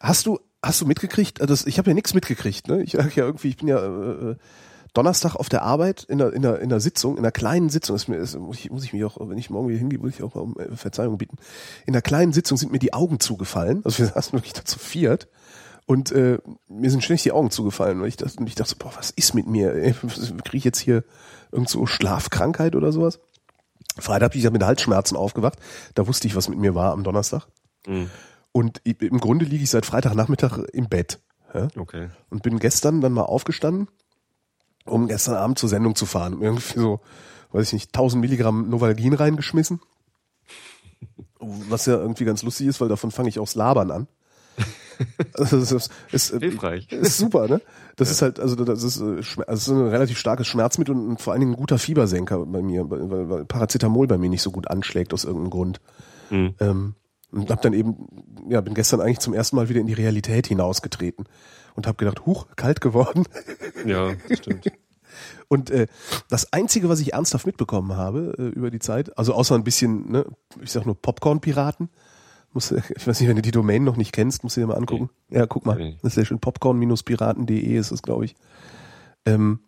[SPEAKER 1] Hast du hast du mitgekriegt? Das, ich habe ja nichts mitgekriegt. Ne? Ich ja irgendwie, ich bin ja äh, Donnerstag auf der Arbeit in der, in der, in der Sitzung, in einer kleinen Sitzung, ist mir, ist, muss, ich, muss ich mich auch, wenn ich morgen wieder hingehe, muss ich auch mal um äh, Verzeihung bitten. In der kleinen Sitzung sind mir die Augen zugefallen. Also wir saßen wirklich da zu viert. Und äh, mir sind ständig die Augen zugefallen. Und ich dachte, und ich dachte so, boah, was ist mit mir? Kriege ich jetzt hier irgend so Schlafkrankheit oder sowas? Freitag bin ich ja mit Halsschmerzen aufgewacht. Da wusste ich, was mit mir war am Donnerstag. Mhm. Und im Grunde liege ich seit Freitagnachmittag im Bett. Ja?
[SPEAKER 2] Okay.
[SPEAKER 1] Und bin gestern dann mal aufgestanden um gestern Abend zur Sendung zu fahren. Irgendwie so, weiß ich nicht, 1000 Milligramm Novalgin reingeschmissen. Was ja irgendwie ganz lustig ist, weil davon fange ich aufs Labern an.
[SPEAKER 2] Also das ist, ist, Hilfreich.
[SPEAKER 1] Ist super, ne? Das ja. ist halt, also das ist, äh, also das ist ein relativ starkes Schmerzmittel und vor allen Dingen ein guter Fiebersenker bei mir, weil, weil Paracetamol bei mir nicht so gut anschlägt aus irgendeinem Grund. Mhm. Ähm, und hab dann eben, ja, bin gestern eigentlich zum ersten Mal wieder in die Realität hinausgetreten und habe gedacht, huch, kalt geworden.
[SPEAKER 2] Ja, das stimmt.
[SPEAKER 1] Und äh, das Einzige, was ich ernsthaft mitbekommen habe äh, über die Zeit, also außer ein bisschen, ne, ich sag nur Popcorn-Piraten, muss, ich weiß nicht, wenn du die Domain noch nicht kennst, musst du dir mal angucken. Okay. Ja, guck mal, okay. das ist ja schön, popcorn-piraten.de ist das, glaube ich. Ähm,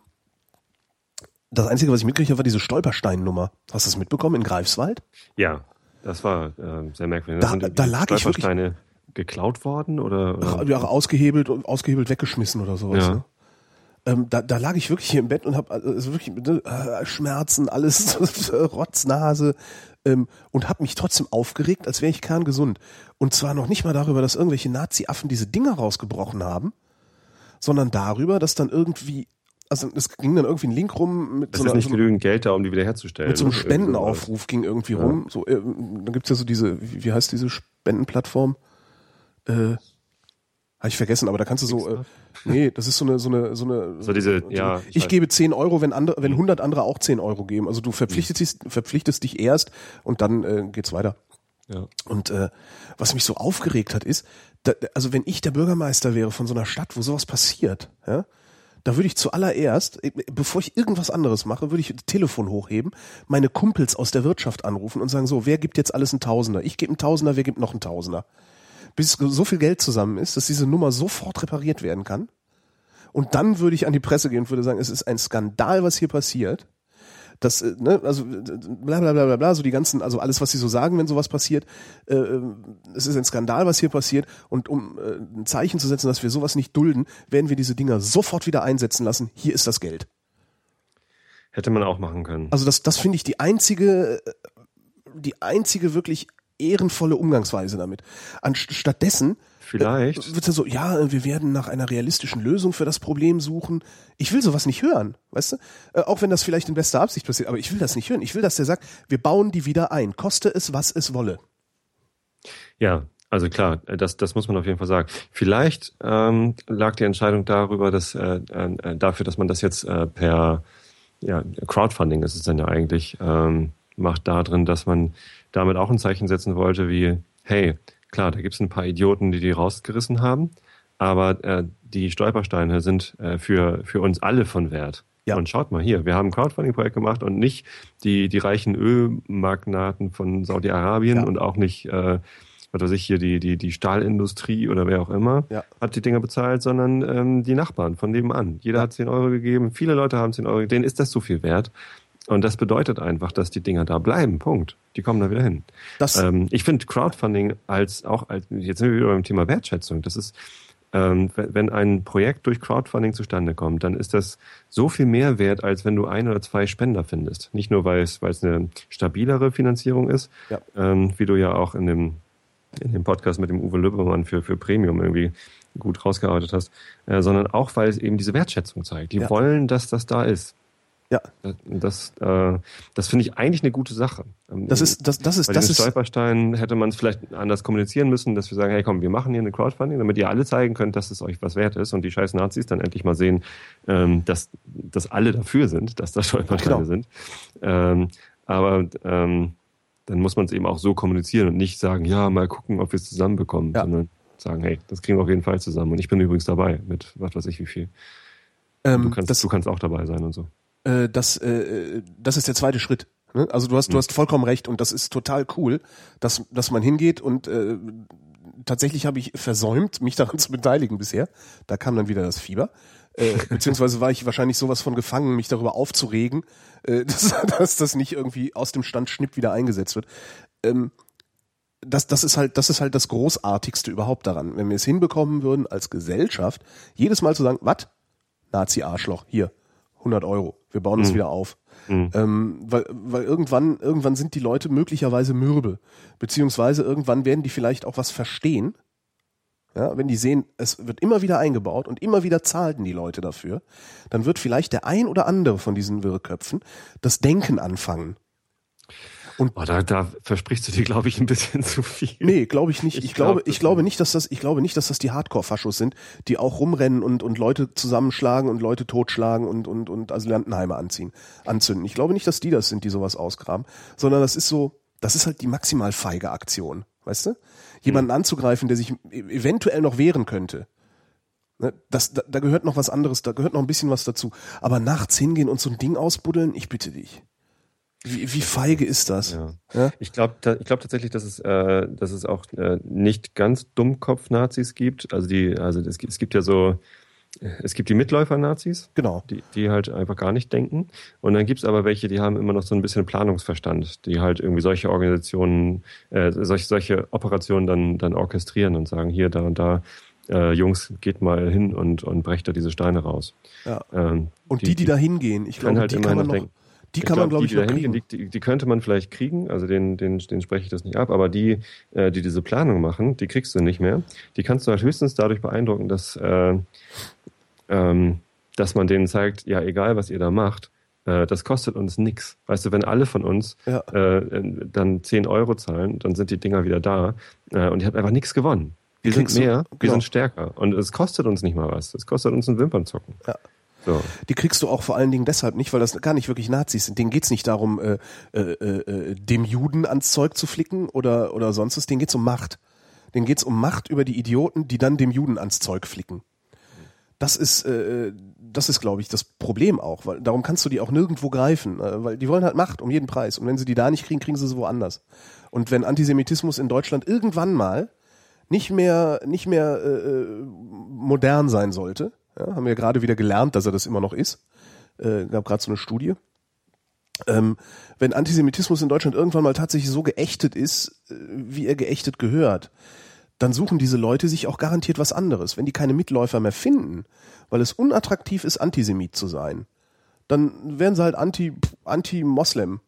[SPEAKER 1] das Einzige, was ich mitgekriegt habe, war diese Stolperstein-Nummer. Hast du das mitbekommen in Greifswald?
[SPEAKER 2] Ja, das war äh, sehr merkwürdig.
[SPEAKER 1] Da, da lag ich wirklich
[SPEAKER 2] geklaut worden oder, oder?
[SPEAKER 1] Ja, ausgehebelt und ausgehebelt weggeschmissen oder sowas. Ja. Ne? Ähm, da, da lag ich wirklich hier im Bett und habe also wirklich äh, Schmerzen, alles Rotznase ähm, und habe mich trotzdem aufgeregt, als wäre ich kerngesund. Und zwar noch nicht mal darüber, dass irgendwelche Nazi-Affen diese Dinger rausgebrochen haben, sondern darüber, dass dann irgendwie also es ging dann irgendwie ein Link rum
[SPEAKER 2] mit das so einer, ist nicht genügend Geld da, um die wiederherzustellen.
[SPEAKER 1] Mit so einem Spendenaufruf ging irgendwie ja. rum. So, äh, dann gibt's ja so diese, wie heißt diese Spendenplattform? Äh, habe ich vergessen, aber da kannst du so, äh, nee, das ist so eine, so eine, so eine.
[SPEAKER 2] So diese, so, ja.
[SPEAKER 1] Ich, ich gebe 10 Euro, wenn andere, wenn 100 andere auch 10 Euro geben. Also du verpflichtest, mhm. verpflichtest dich erst und dann äh, geht's weiter. Ja. Und äh, was mich so aufgeregt hat, ist, da, also wenn ich der Bürgermeister wäre von so einer Stadt, wo sowas passiert, ja, da würde ich zuallererst, äh, bevor ich irgendwas anderes mache, würde ich Telefon hochheben, meine Kumpels aus der Wirtschaft anrufen und sagen so, wer gibt jetzt alles einen Tausender? Ich gebe einen Tausender, wer gibt noch einen Tausender? Bis so viel Geld zusammen ist, dass diese Nummer sofort repariert werden kann. Und dann würde ich an die Presse gehen und würde sagen, es ist ein Skandal, was hier passiert. Das, äh, ne, also bla bla bla bla bla, so die ganzen, also alles, was sie so sagen, wenn sowas passiert, äh, äh, es ist ein Skandal, was hier passiert. Und um äh, ein Zeichen zu setzen, dass wir sowas nicht dulden, werden wir diese Dinger sofort wieder einsetzen lassen. Hier ist das Geld.
[SPEAKER 2] Hätte man auch machen können.
[SPEAKER 1] Also das, das finde ich die einzige, äh, die einzige wirklich ehrenvolle Umgangsweise damit. Anstattdessen
[SPEAKER 2] Vielleicht.
[SPEAKER 1] Äh, wird er so, ja, wir werden nach einer realistischen Lösung für das Problem suchen. Ich will sowas nicht hören, weißt du? Äh, auch wenn das vielleicht in bester Absicht passiert, aber ich will das nicht hören. Ich will, dass der sagt, wir bauen die wieder ein, koste es, was es wolle.
[SPEAKER 2] Ja, also klar, das, das muss man auf jeden Fall sagen. Vielleicht ähm, lag die Entscheidung darüber, dass äh, äh, dafür, dass man das jetzt äh, per ja, Crowdfunding ist es dann ja eigentlich, ähm, macht da drin, dass man damit auch ein Zeichen setzen wollte, wie, hey, klar, da gibt es ein paar Idioten, die die rausgerissen haben, aber äh, die Stolpersteine sind äh, für, für uns alle von Wert. Ja. Und schaut mal hier, wir haben ein Crowdfunding-Projekt gemacht und nicht die, die reichen Ölmagnaten von Saudi-Arabien ja. und auch nicht, äh, was weiß ich, hier die, die, die Stahlindustrie oder wer auch immer ja. hat die Dinger bezahlt, sondern ähm, die Nachbarn von nebenan. Jeder hat 10 Euro gegeben, viele Leute haben 10 Euro, denen ist das so viel wert. Und das bedeutet einfach, dass die Dinger da bleiben. Punkt. Die kommen da wieder hin. Ähm, ich finde Crowdfunding als auch als jetzt sind wir wieder beim Thema Wertschätzung. Das ist ähm, wenn ein Projekt durch Crowdfunding zustande kommt, dann ist das so viel mehr wert, als wenn du ein oder zwei Spender findest. Nicht nur, weil es, weil es eine stabilere Finanzierung ist, ja. ähm, wie du ja auch in dem, in dem Podcast mit dem Uwe Lübbermann für, für Premium irgendwie gut rausgearbeitet hast, äh, sondern auch, weil es eben diese Wertschätzung zeigt. Die ja. wollen, dass das da ist. Ja. Das, äh, das finde ich eigentlich eine gute Sache.
[SPEAKER 1] Ähm, das ist, das, das ist,
[SPEAKER 2] Bei
[SPEAKER 1] das ist.
[SPEAKER 2] Stolperstein hätte man es vielleicht anders kommunizieren müssen, dass wir sagen, hey komm, wir machen hier eine Crowdfunding, damit ihr alle zeigen könnt, dass es euch was wert ist und die scheiß Nazis dann endlich mal sehen, ähm, dass, dass alle dafür sind, dass da Stolpersteine genau. sind. Ähm, aber ähm, dann muss man es eben auch so kommunizieren und nicht sagen, ja, mal gucken, ob wir es zusammenbekommen, ja. sondern sagen, hey, das kriegen wir auf jeden Fall zusammen. Und ich bin übrigens dabei mit was weiß ich wie viel. Ähm, du, kannst, das, du kannst auch dabei sein und so
[SPEAKER 1] äh, das, äh, das ist der zweite Schritt. Ne? Also du hast, du hm. hast vollkommen recht und das ist total cool, dass, dass man hingeht und äh, tatsächlich habe ich versäumt, mich daran zu beteiligen bisher. Da kam dann wieder das Fieber. Äh, beziehungsweise war ich wahrscheinlich sowas von gefangen, mich darüber aufzuregen, äh, dass, dass das nicht irgendwie aus dem Stand schnipp wieder eingesetzt wird. Ähm, das, das ist halt, das ist halt das Großartigste überhaupt daran. Wenn wir es hinbekommen würden, als Gesellschaft, jedes Mal zu sagen, was? Nazi-Arschloch, hier, 100 Euro. Wir bauen es mhm. wieder auf. Mhm. Ähm, weil, weil irgendwann, irgendwann sind die Leute möglicherweise mürbe. Beziehungsweise irgendwann werden die vielleicht auch was verstehen. Ja, wenn die sehen, es wird immer wieder eingebaut und immer wieder zahlten die Leute dafür, dann wird vielleicht der ein oder andere von diesen Wirrköpfen das Denken anfangen.
[SPEAKER 2] Und oh, da, da versprichst du dir, glaube ich, ein bisschen zu viel.
[SPEAKER 1] Nee, glaube ich nicht. Ich, ich glaube, ich glaube nicht, dass das, ich glaube nicht, dass das die Hardcore-Faschos sind, die auch rumrennen und, und Leute zusammenschlagen und Leute totschlagen und, und, und Asylantenheime anziehen, anzünden. Ich glaube nicht, dass die das sind, die sowas ausgraben, sondern das ist so, das ist halt die maximal feige Aktion. Weißt du? Jemanden hm. anzugreifen, der sich e-, eventuell noch wehren könnte. Ne, das, da, da gehört noch was anderes, da gehört noch ein bisschen was dazu. Aber nachts hingehen und so ein Ding ausbuddeln, ich bitte dich. Wie, wie feige ist das? Ja.
[SPEAKER 2] Ja? Ich glaube ich glaub tatsächlich, dass es, äh, dass es auch äh, nicht ganz Dummkopf-Nazis gibt. Also die, also es gibt, es gibt ja so, es gibt die Mitläufer-Nazis,
[SPEAKER 1] genau.
[SPEAKER 2] die, die halt einfach gar nicht denken. Und dann gibt's aber welche, die haben immer noch so ein bisschen Planungsverstand, die halt irgendwie solche Organisationen, äh, solche, solche Operationen dann, dann orchestrieren und sagen, hier, da und da, äh, Jungs, geht mal hin und, und brecht da diese Steine raus.
[SPEAKER 1] Ja. Ähm, und die, die, die da hingehen, ich glaube,
[SPEAKER 2] halt
[SPEAKER 1] die kann man
[SPEAKER 2] noch, denken. Die kann glaub, man, glaube ich, die, die, kriegen. Die, die, könnte man vielleicht kriegen, also den, den, den spreche ich das nicht ab, aber die, äh, die diese Planung machen, die kriegst du nicht mehr. Die kannst du halt höchstens dadurch beeindrucken, dass, äh, ähm, dass man denen zeigt, ja, egal was ihr da macht, äh, das kostet uns nix. Weißt du, wenn alle von uns ja. äh, dann 10 Euro zahlen, dann sind die Dinger wieder da äh, und ihr habt einfach nichts gewonnen. Wir sind mehr, wir genau. sind stärker. Und es kostet uns nicht mal was. Es kostet uns ein Wimpernzocken.
[SPEAKER 1] Ja. So. Die kriegst du auch vor allen Dingen deshalb nicht, weil das gar nicht wirklich Nazis sind. Denen geht's nicht darum, äh, äh, äh, dem Juden ans Zeug zu flicken oder, oder sonst was. Denen geht's um Macht. Denen geht's um Macht über die Idioten, die dann dem Juden ans Zeug flicken. Das ist, äh, das ist, glaube ich, das Problem auch, weil darum kannst du die auch nirgendwo greifen, äh, weil die wollen halt Macht um jeden Preis. Und wenn sie die da nicht kriegen, kriegen sie sie woanders. Und wenn Antisemitismus in Deutschland irgendwann mal nicht mehr, nicht mehr äh, äh modern sein sollte, ja, haben wir gerade wieder gelernt, dass er das immer noch ist. Äh, gab gerade so eine Studie. Ähm, wenn Antisemitismus in Deutschland irgendwann mal tatsächlich so geächtet ist, äh, wie er geächtet gehört, dann suchen diese Leute sich auch garantiert was anderes. Wenn die keine Mitläufer mehr finden, weil es unattraktiv ist, Antisemit zu sein, dann werden sie halt anti, anti-Moslem.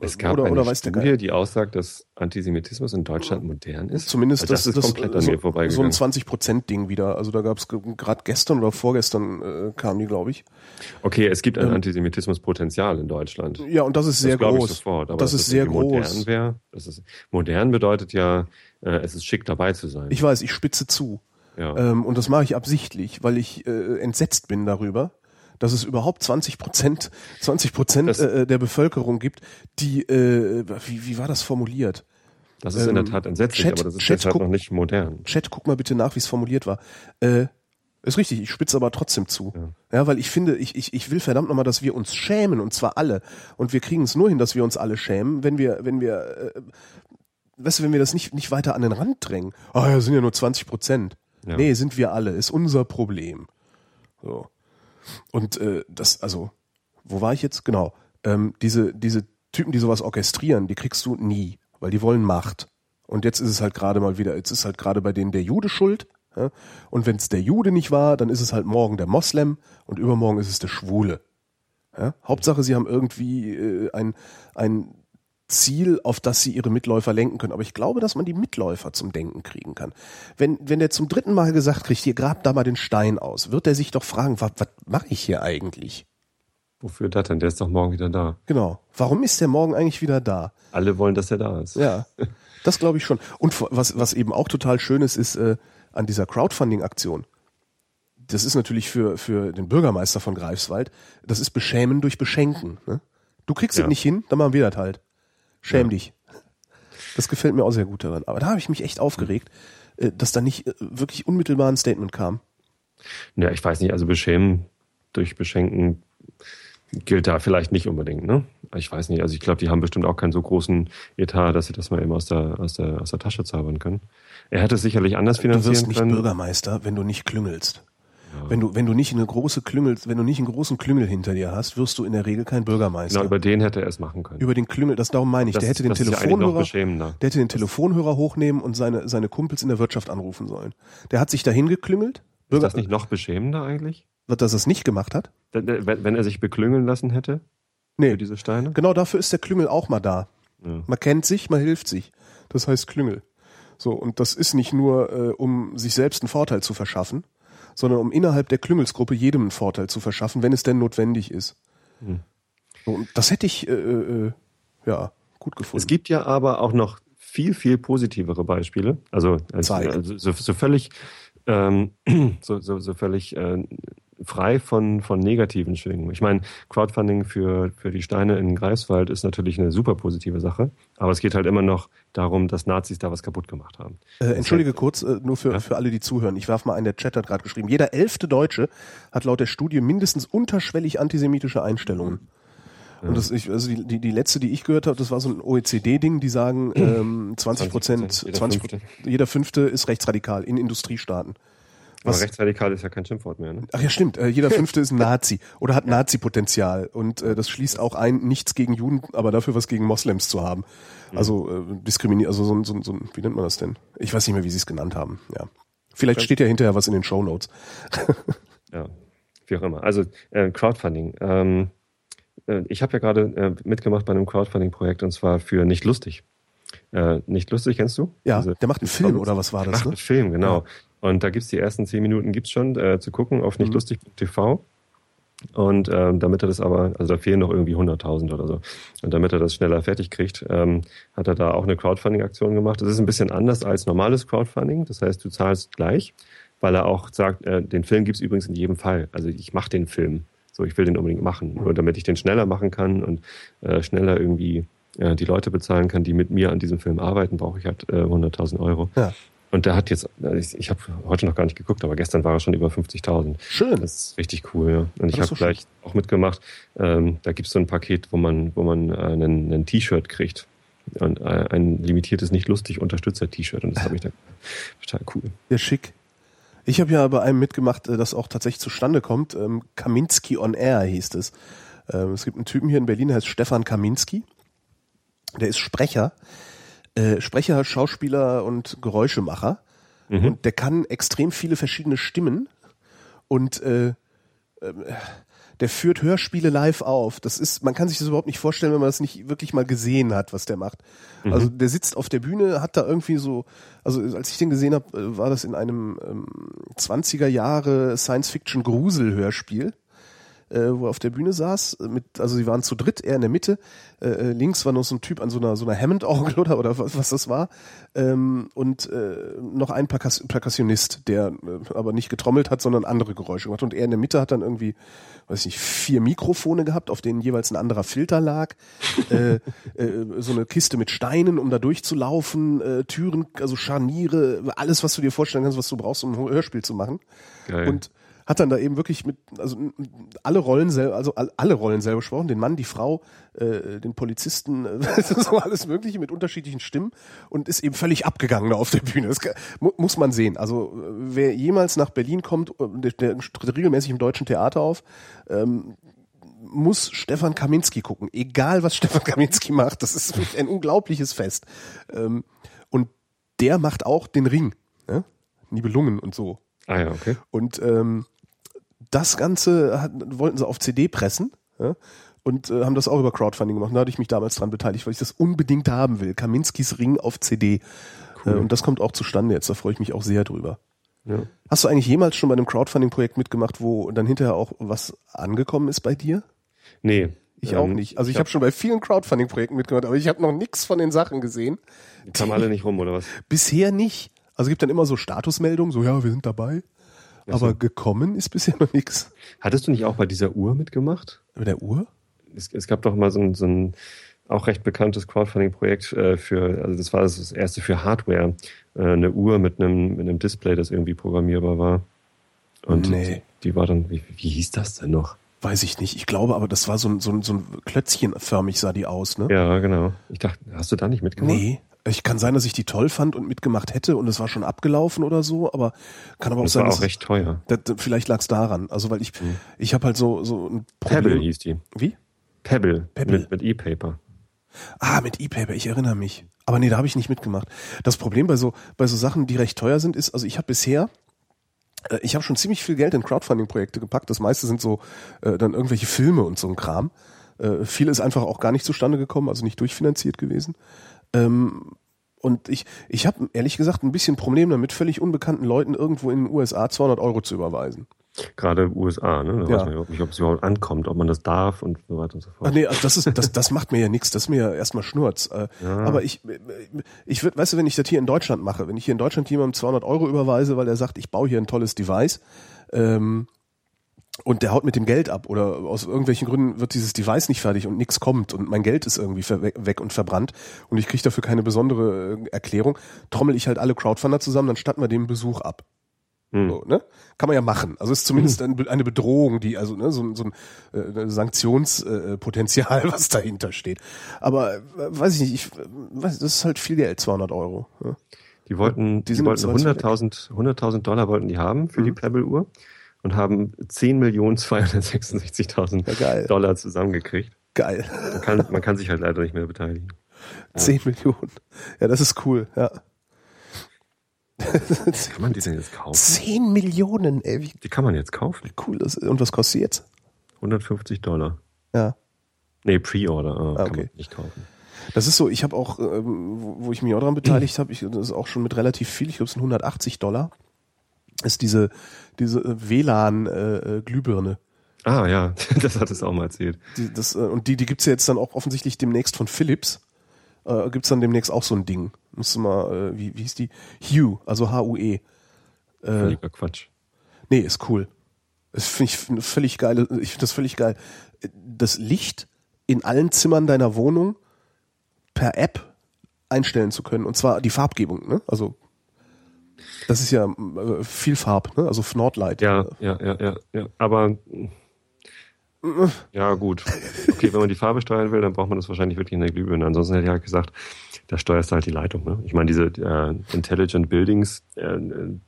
[SPEAKER 2] Es gab oder, eine oder Studie, die aussagt, dass Antisemitismus in Deutschland modern ist.
[SPEAKER 1] Zumindest also das, das, ist komplett das, an mir vorbeigegangen. So ein 20-Prozent-Ding wieder. Also da gab es gerade gestern oder vorgestern äh, kamen die, glaube ich.
[SPEAKER 2] Okay, es gibt ein ähm, Antisemitismuspotenzial in Deutschland.
[SPEAKER 1] Ja, und das ist sehr
[SPEAKER 2] das
[SPEAKER 1] groß.
[SPEAKER 2] Ich sofort, aber
[SPEAKER 1] das ist sehr groß.
[SPEAKER 2] Modern, wär, das ist, modern bedeutet ja, äh, es ist schick dabei zu sein.
[SPEAKER 1] Ich weiß, ich spitze zu.
[SPEAKER 2] ja.
[SPEAKER 1] Ähm, und das mache ich absichtlich, weil ich äh, entsetzt bin darüber, dass es überhaupt 20 Prozent, 20 Prozent
[SPEAKER 2] Das-
[SPEAKER 1] äh, der Bevölkerung gibt, die, äh, wie, wie war das formuliert?
[SPEAKER 2] das ist in der
[SPEAKER 1] ähm,
[SPEAKER 2] Tat entsetzlich,
[SPEAKER 1] Chat-
[SPEAKER 2] aber das ist
[SPEAKER 1] Chat
[SPEAKER 2] deshalb
[SPEAKER 1] guck-
[SPEAKER 2] noch nicht modern.
[SPEAKER 1] Chat, guck mal bitte nach, wie es formuliert war. Äh, ist richtig, ich spitze aber trotzdem zu.
[SPEAKER 2] Ja.
[SPEAKER 1] Ja, weil ich finde, ich, ich, ich will verdammt nochmal, dass wir uns schämen, und zwar alle. Und wir kriegen es nur hin, dass wir uns alle schämen, wenn wir, wenn wir, äh, weißt du, wenn wir das nicht, nicht weiter an den Rand drängen. Ah, ja, sind ja nur 20 Prozent.
[SPEAKER 2] Ja.
[SPEAKER 1] Nee, sind wir alle, ist unser Problem. So. Und äh, das, also, wo war ich jetzt? Genau. Ähm, diese, diese Typen, die sowas orchestrieren, die kriegst du nie, weil die wollen Macht. Und jetzt ist es halt gerade mal wieder, jetzt ist halt gerade bei denen der Jude schuld. Ja? Und wenn es der Jude nicht war, dann ist es halt morgen der Moslem und übermorgen ist es der Schwule. Ja? Hauptsache, sie haben irgendwie äh, ein, ein Ziel, auf das sie ihre Mitläufer lenken können. Aber ich glaube, dass man die Mitläufer zum Denken kriegen kann. Wenn, wenn der zum dritten Mal gesagt kriegt, hier grab da mal den Stein aus, wird er sich doch fragen, was, was mache ich hier eigentlich?
[SPEAKER 2] Wofür das denn? Der ist doch morgen wieder da.
[SPEAKER 1] Genau. Warum ist der morgen eigentlich wieder da?
[SPEAKER 2] Alle wollen, dass er da ist.
[SPEAKER 1] Ja, das glaube ich schon. Und was, was eben auch total schön ist, ist äh, an dieser Crowdfunding-Aktion. Das ist natürlich für, für den Bürgermeister von Greifswald, das ist Beschämen durch Beschenken. Ne? Du kriegst
[SPEAKER 2] Ja.
[SPEAKER 1] es nicht hin, dann machen wir das halt. Schäm
[SPEAKER 2] Ja.
[SPEAKER 1] dich. Das gefällt mir auch sehr gut daran. Aber da habe ich mich echt aufgeregt, äh, dass da nicht äh, wirklich unmittelbar ein Statement kam.
[SPEAKER 2] Ja, ich weiß nicht, also beschämen durch Beschenken gilt da vielleicht nicht unbedingt, ne? Ich weiß nicht, also ich glaube, die haben bestimmt auch keinen so großen Etat, dass sie das mal eben aus der, aus der, aus der Tasche zaubern können. Er hätte es sicherlich anders
[SPEAKER 1] Du wirst
[SPEAKER 2] finanzieren
[SPEAKER 1] nicht
[SPEAKER 2] können.
[SPEAKER 1] Bürgermeister, wenn du nicht klüngelst. Wenn du, wenn du nicht eine große Klüngel, wenn du nicht einen großen Klüngel hinter dir hast, wirst du in der Regel kein Bürgermeister.
[SPEAKER 2] Genau, über den hätte er es machen können.
[SPEAKER 1] Über den Klüngel, das darum meine ich.
[SPEAKER 2] Das-
[SPEAKER 1] der hätte den
[SPEAKER 2] ist ja
[SPEAKER 1] Telefonhörer, der hätte den Telefonhörer hochnehmen und seine, seine Kumpels in der Wirtschaft anrufen sollen. Der hat sich dahin geklüngelt.
[SPEAKER 2] ist
[SPEAKER 1] Bürger,
[SPEAKER 2] das nicht noch beschämender eigentlich?
[SPEAKER 1] dass er es nicht gemacht hat?
[SPEAKER 2] Wenn wenn er sich beklüngeln lassen hätte
[SPEAKER 1] Nee.
[SPEAKER 2] für diese Steine?
[SPEAKER 1] Genau dafür ist der Klüngel auch mal da.
[SPEAKER 2] Ja.
[SPEAKER 1] Man kennt sich, man hilft sich. Das heißt Klüngel. So, und das ist nicht nur, äh, um sich selbst einen Vorteil zu verschaffen, sondern um innerhalb der Klüngelsgruppe jedem einen Vorteil zu verschaffen, wenn es denn notwendig ist.
[SPEAKER 2] Hm.
[SPEAKER 1] Und das hätte ich, äh, äh, ja, gut gefunden.
[SPEAKER 2] Es gibt ja aber auch noch viel, viel positivere Beispiele. Also, also so, so völlig, ähm, so, so, so völlig äh, frei von, von negativen Schwingungen. Ich meine, Crowdfunding für, für die Steine in Greifswald ist natürlich eine super positive Sache, aber es geht halt immer noch darum, dass Nazis da was kaputt gemacht haben.
[SPEAKER 1] Äh, entschuldige kurz, äh, nur für,
[SPEAKER 2] Ja?
[SPEAKER 1] für alle, die zuhören. Ich werf mal ein, der Chat hat gerade geschrieben. Jeder elfte Deutsche hat laut der Studie mindestens unterschwellig antisemitische Einstellungen. Und das, ich, also die, die, die letzte, die ich gehört habe, das war so ein OECD-Ding, die sagen, ähm, 20 Prozent,
[SPEAKER 2] 20%,
[SPEAKER 1] 20
[SPEAKER 2] jeder
[SPEAKER 1] jeder Fünfte ist rechtsradikal in Industriestaaten. Was-
[SPEAKER 2] Aber rechtsradikal ist ja kein Schimpfwort mehr. Ne?
[SPEAKER 1] Ach ja, stimmt. Äh, jeder Fünfte ist ein Nazi oder hat Nazi-Potenzial. Und äh, das schließt auch ein, nichts gegen Juden, aber dafür was gegen Moslems zu haben. Also äh, diskriminiert, also so ein, so, so wie nennt man das denn? Ich weiß nicht mehr, wie sie es genannt haben. Ja. Vielleicht steht ja hinterher was in den Shownotes.
[SPEAKER 2] Ja, wie auch immer. Also äh, Crowdfunding. Ähm, äh, ich habe ja gerade äh, mitgemacht bei einem Crowdfunding-Projekt und zwar für Nicht Lustig. Äh, nicht lustig, kennst du?
[SPEAKER 1] Ja,
[SPEAKER 2] Diese-
[SPEAKER 1] der macht einen Film oder was war das?
[SPEAKER 2] Macht
[SPEAKER 1] Ne?
[SPEAKER 2] einen Film, genau. Und da gibt's die ersten zehn Minuten gibt's schon äh, zu gucken auf
[SPEAKER 1] Mhm.
[SPEAKER 2] nichtlustig.tv. Und ähm, damit er das aber, also da fehlen noch irgendwie 100.000 oder so. Und damit er das schneller fertig kriegt, ähm, hat er da auch eine Crowdfunding-Aktion gemacht. Das ist ein bisschen anders als normales Crowdfunding. Das heißt, du zahlst gleich, weil er auch sagt, äh, den Film gibt's übrigens in jedem Fall. Also ich mache den Film. So, ich will den unbedingt machen. Nur damit ich den schneller machen kann und äh, schneller irgendwie äh, die Leute bezahlen kann, die mit mir an diesem Film arbeiten, brauche ich halt äh, 100.000 Euro.
[SPEAKER 1] Ja.
[SPEAKER 2] Und der hat jetzt, äh, ich, ich habe heute noch gar nicht geguckt, aber gestern war er schon über 50.000.
[SPEAKER 1] Schön.
[SPEAKER 2] Das ist richtig cool, ja. Und ich
[SPEAKER 1] Das
[SPEAKER 2] habe
[SPEAKER 1] so
[SPEAKER 2] gleich auch mitgemacht. Ähm, da gibt's so ein Paket, wo man, wo man äh, einen, einen T-Shirt kriegt. Und äh, ein limitiertes, nicht lustig Unterstützer-T-Shirt. Und das habe ich da total cool.
[SPEAKER 1] Ja, schick. Ich habe ja bei einem mitgemacht, das auch tatsächlich zustande kommt. Ähm, Kaminski on Air hieß es. Ähm, es gibt einen Typen hier in Berlin, der heißt Stefan Kaminski. Der ist Sprecher. Äh, Sprecher, Schauspieler und Geräuschemacher.
[SPEAKER 2] Mhm.
[SPEAKER 1] Und der kann extrem viele verschiedene Stimmen. Und äh, ähm, der führt Hörspiele live auf. Das ist, man kann sich das überhaupt nicht vorstellen, wenn man das nicht wirklich mal gesehen hat, was der macht. Also der sitzt auf der Bühne, hat da irgendwie so, also als ich den gesehen habe, äh, war das in einem ähm, 20er Jahre Science-Fiction-Grusel-Hörspiel. Äh, wo er auf der Bühne saß. Mit, also sie waren zu dritt, er in der Mitte. Äh, äh links war noch so ein Typ an so einer so einer Hammond-Orgel oder, oder was, was das war. Ähm, und äh, noch ein Perkuss Perkussionist, der äh, aber nicht getrommelt hat, sondern andere Geräusche gemacht. Und er in der Mitte hat dann irgendwie, weiß ich nicht, vier Mikrofone gehabt, auf denen jeweils ein anderer Filter lag. äh, äh, so eine Kiste mit Steinen, um da durchzulaufen, äh, Türen, also Scharniere, alles, was du dir vorstellen kannst, was du brauchst, um ein Hörspiel zu machen.
[SPEAKER 2] Geil.
[SPEAKER 1] Und hat dann da eben wirklich mit, also alle Rollen selber, also alle Rollen selber gesprochen, den Mann, die Frau, äh, den Polizisten, äh, so alles Mögliche mit unterschiedlichen Stimmen und ist eben völlig abgegangen da auf der Bühne. Das muss man sehen. Also wer jemals nach Berlin kommt, äh, der, der tritt regelmäßig im Deutschen Theater auf, ähm, muss Stefan Kaminski gucken. Egal, was Stefan Kaminski macht, das ist ein unglaubliches Fest. Ähm, und der macht auch den Ring. Ne? Nibelungen und so.
[SPEAKER 2] Ah ja, okay.
[SPEAKER 1] Und ähm, das Ganze hat, wollten sie auf CD pressen ja, und äh, haben das auch über Crowdfunding gemacht. Da hatte ich mich damals dran beteiligt, weil ich das unbedingt haben will. Kaminskis Ring auf CD. Cool. Äh, und das kommt auch zustande jetzt. Da freue ich mich auch sehr drüber. Ja. Hast du eigentlich jemals schon bei einem Crowdfunding-Projekt mitgemacht, wo dann hinterher auch was angekommen ist bei dir?
[SPEAKER 2] Nee.
[SPEAKER 1] Ich ähm, auch nicht. Also ich, ich habe hab schon bei vielen Crowdfunding-Projekten mitgemacht, aber ich habe noch nichts von den Sachen gesehen.
[SPEAKER 2] Die kamen alle nicht rum, oder was?
[SPEAKER 1] Bisher nicht. Also es gibt dann immer so Statusmeldungen, so ja, wir sind dabei. Also. Aber gekommen ist bisher noch nichts.
[SPEAKER 2] Hattest du nicht auch bei dieser Uhr mitgemacht?
[SPEAKER 1] Bei der Uhr?
[SPEAKER 2] Es, es gab doch mal so ein, so ein auch recht bekanntes Crowdfunding-Projekt äh, für, also das war das erste für Hardware, äh, eine Uhr mit einem, mit einem Display, das irgendwie programmierbar war. Und nee. die, die war dann, wie, wie hieß das denn noch?
[SPEAKER 1] Weiß ich nicht. Ich glaube aber, das war so ein, so ein, so ein Klötzchenförmig sah die aus, ne?
[SPEAKER 2] Ja, genau. Ich dachte, hast du da nicht mitgemacht?
[SPEAKER 1] Nee, ich kann sein, dass ich die toll fand und mitgemacht hätte und es war schon abgelaufen oder so, aber kann aber auch
[SPEAKER 2] das
[SPEAKER 1] sein,
[SPEAKER 2] war
[SPEAKER 1] auch
[SPEAKER 2] recht teuer.
[SPEAKER 1] Das, vielleicht lag es daran. Also weil ich, mhm. ich habe halt so so ein
[SPEAKER 2] Problem. Pebble hieß die.
[SPEAKER 1] Wie?
[SPEAKER 2] Pebble. Pebble. Mit, mit E-Paper.
[SPEAKER 1] Ah, mit E-Paper. Ich erinnere mich. Aber nee, da habe ich nicht mitgemacht. Das Problem bei so bei so Sachen, die recht teuer sind, ist, also ich habe bisher äh, ich habe schon ziemlich viel Geld in Crowdfunding-Projekte gepackt. Das meiste sind so äh, dann irgendwelche Filme und so ein Kram. Äh, viel ist einfach auch gar nicht zustande gekommen, also nicht durchfinanziert gewesen. Ähm, und ich, ich habe ehrlich gesagt ein bisschen Problem damit, völlig unbekannten Leuten irgendwo in den USA 200 Euro zu überweisen.
[SPEAKER 2] Gerade USA, ne? Da ja. weiß man überhaupt nicht, ob es überhaupt ankommt, ob man das darf und so weiter und so fort.
[SPEAKER 1] Ach nee, also das ist, das, das macht mir ja nichts, das ist mir ja erstmal Schnurz. Äh, ja. Aber ich, ich würde, weißt du, wenn ich das hier in Deutschland mache, wenn ich hier in Deutschland jemandem 200 Euro überweise, weil er sagt, ich baue hier ein tolles Device, ähm, und der haut mit dem Geld ab oder aus irgendwelchen Gründen wird dieses Device nicht fertig und nichts kommt und mein Geld ist irgendwie weg und verbrannt und ich kriege dafür keine besondere äh, Erklärung, trommel ich halt alle Crowdfunder zusammen, dann statten wir den Besuch ab. Hm. So, ne? Kann man ja machen. Also ist zumindest hm. eine Bedrohung, die, also ne, so, so ein äh, Sanktionspotenzial, was dahinter steht. Aber äh, weiß ich nicht, ich weiß, das ist halt viel Geld, 200 Euro.
[SPEAKER 2] Ja. Die wollten, die, die wollten 100.000 100.000 Dollar wollten die haben für mhm. die Pebble-Uhr und haben 10.266.000 ja, Dollar zusammengekriegt.
[SPEAKER 1] Geil.
[SPEAKER 2] Man kann, man kann sich halt leider nicht mehr beteiligen.
[SPEAKER 1] Ja. 10 Millionen. Ja, das ist cool, ja.
[SPEAKER 2] kann man die denn jetzt kaufen?
[SPEAKER 1] 10 Millionen, ey. Wie
[SPEAKER 2] die kann man jetzt kaufen.
[SPEAKER 1] Cool. Das, und was kostet sie jetzt?
[SPEAKER 2] 150 Dollar.
[SPEAKER 1] Ja.
[SPEAKER 2] Nee, Pre-Order. Oh, ah, okay. nicht kaufen.
[SPEAKER 1] Das ist so, ich habe auch, ähm, wo ich mich auch daran beteiligt habe, das ist auch schon mit relativ viel, ich glaube es sind 180 Dollar ist diese, diese WLAN-Glühbirne. Äh,
[SPEAKER 2] äh ah ja, das hat es auch mal erzählt.
[SPEAKER 1] Die, das, äh, und die, die gibt's ja jetzt dann auch offensichtlich demnächst von Philips. Äh, gibt's dann demnächst auch so ein Ding. Musst du mal, äh, wie, wie hieß die? Hue, also H-U-E. Äh,
[SPEAKER 2] Völliger Quatsch.
[SPEAKER 1] Nee, ist cool. Das finde ich völlig geil. Ich finde das völlig geil. Das Licht in allen Zimmern deiner Wohnung per App einstellen zu können. Und zwar die Farbgebung, ne? Also das ist ja äh, viel Farb, ne? also Nordlight.
[SPEAKER 2] Ja, ja, ja, ja, ja. Aber ja, gut. Okay, wenn man die Farbe steuern will, dann braucht man das wahrscheinlich wirklich in der Glühbirne. Ansonsten hätte ich halt gesagt, da steuerst du halt die Leitung. Ne? Ich meine, diese äh, Intelligent Buildings äh,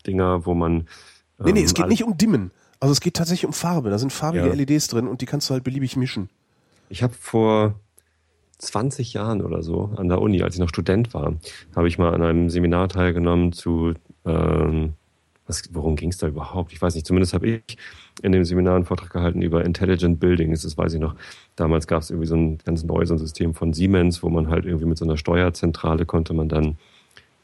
[SPEAKER 2] Dinger, wo man. Ähm,
[SPEAKER 1] nee, nee, es geht nicht um Dimmen. Also es geht tatsächlich um Farbe. Da sind farbige ja. LEDs drin und die kannst du halt beliebig mischen.
[SPEAKER 2] Ich habe vor 20 Jahren oder so an der Uni, als ich noch Student war, habe ich mal an einem Seminar teilgenommen zu ähm, was, worum ging es da überhaupt? Ich weiß nicht. Zumindest habe ich in dem Seminar einen Vortrag gehalten über Intelligent Buildings. Das weiß ich noch. Damals gab es irgendwie so ein ganz neues System von Siemens, wo man halt irgendwie mit so einer Steuerzentrale konnte man dann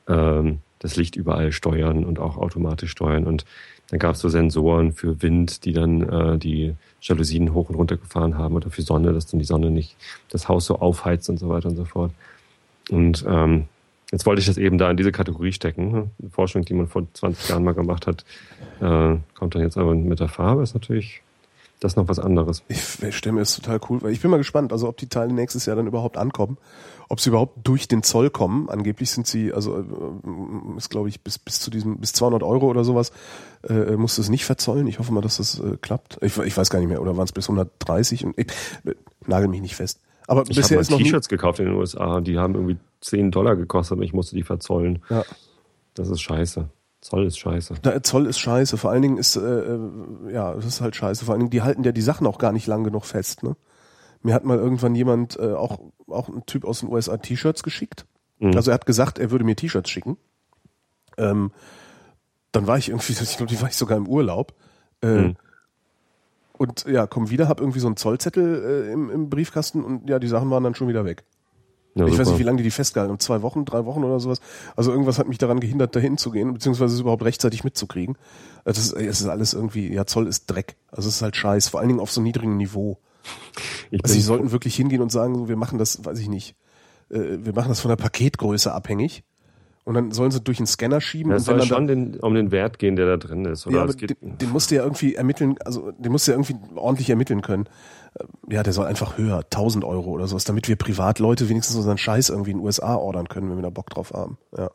[SPEAKER 2] ähm, das Licht überall steuern und auch automatisch steuern. Und dann gab es so Sensoren für Wind, die dann äh, die Jalousien hoch und runter gefahren haben oder für Sonne, dass dann die Sonne nicht das Haus so aufheizt und so weiter und so fort. Und ähm, jetzt wollte ich das eben da in diese Kategorie stecken. Ne? Forschung, die man vor 20 Jahren mal gemacht hat, äh, kommt dann jetzt aber mit der Farbe, ist natürlich das ist noch was anderes.
[SPEAKER 1] Ich, ich stelle mir das total cool, weil ich bin mal gespannt, also ob die Teile nächstes Jahr dann überhaupt ankommen, ob sie überhaupt durch den Zoll kommen. Angeblich sind sie, also äh, ist glaube ich bis bis zu diesem bis 200 Euro oder sowas äh, musst du es nicht verzollen. Ich hoffe mal, dass das äh, klappt. Ich, ich weiß gar nicht mehr, oder waren es bis 130? Und ich, äh, nagel mich nicht fest. Aber
[SPEAKER 2] ich
[SPEAKER 1] bisher
[SPEAKER 2] ist
[SPEAKER 1] noch
[SPEAKER 2] T-Shirts gekauft in den USA, die haben irgendwie 10 Dollar gekostet und ich musste die verzollen.
[SPEAKER 1] Ja.
[SPEAKER 2] Das ist scheiße. Zoll ist scheiße.
[SPEAKER 1] Na, Zoll ist scheiße. Vor allen Dingen ist, äh, äh, ja, es ist halt scheiße. Vor allen Dingen, die halten ja die Sachen auch gar nicht lang genug fest. Ne? Mir hat mal irgendwann jemand, äh, auch, auch ein Typ aus den USA, T-Shirts geschickt.
[SPEAKER 2] Mhm.
[SPEAKER 1] Also er hat gesagt, er würde mir T-Shirts schicken. Ähm, dann war ich irgendwie, ich glaube, die war ich sogar im Urlaub. Äh,
[SPEAKER 2] Mhm.
[SPEAKER 1] Und ja, komm wieder, hab irgendwie so einen Zollzettel äh, im, im Briefkasten und ja, die Sachen waren dann schon wieder weg.
[SPEAKER 2] Ja,
[SPEAKER 1] ich weiß
[SPEAKER 2] super.
[SPEAKER 1] nicht, wie lange die die festgehalten haben. Zwei Wochen, drei Wochen oder sowas. Also irgendwas hat mich daran gehindert, dahin zu gehen, beziehungsweise es überhaupt rechtzeitig mitzukriegen. Also Das ist, es ist alles irgendwie, ja, Zoll ist Dreck. Also es ist halt scheiß, vor allen Dingen auf so niedrigem Niveau.
[SPEAKER 2] Ich
[SPEAKER 1] Also sie sollten wirklich hingehen und sagen, so, wir machen das, weiß ich nicht, äh, wir machen das von der Paketgröße abhängig. Und dann sollen sie durch einen Scanner schieben wenn
[SPEAKER 2] soll schon den, um den Wert gehen, der da drin ist. Oder
[SPEAKER 1] ja, aber den, den musst du ja irgendwie ermitteln, also den musst du ja irgendwie ordentlich ermitteln können. Äh, Ja, der soll einfach höher, 1000 Euro oder sowas, damit wir Privatleute wenigstens unseren Scheiß irgendwie in den USA ordern können, wenn wir da Bock drauf haben. Ja.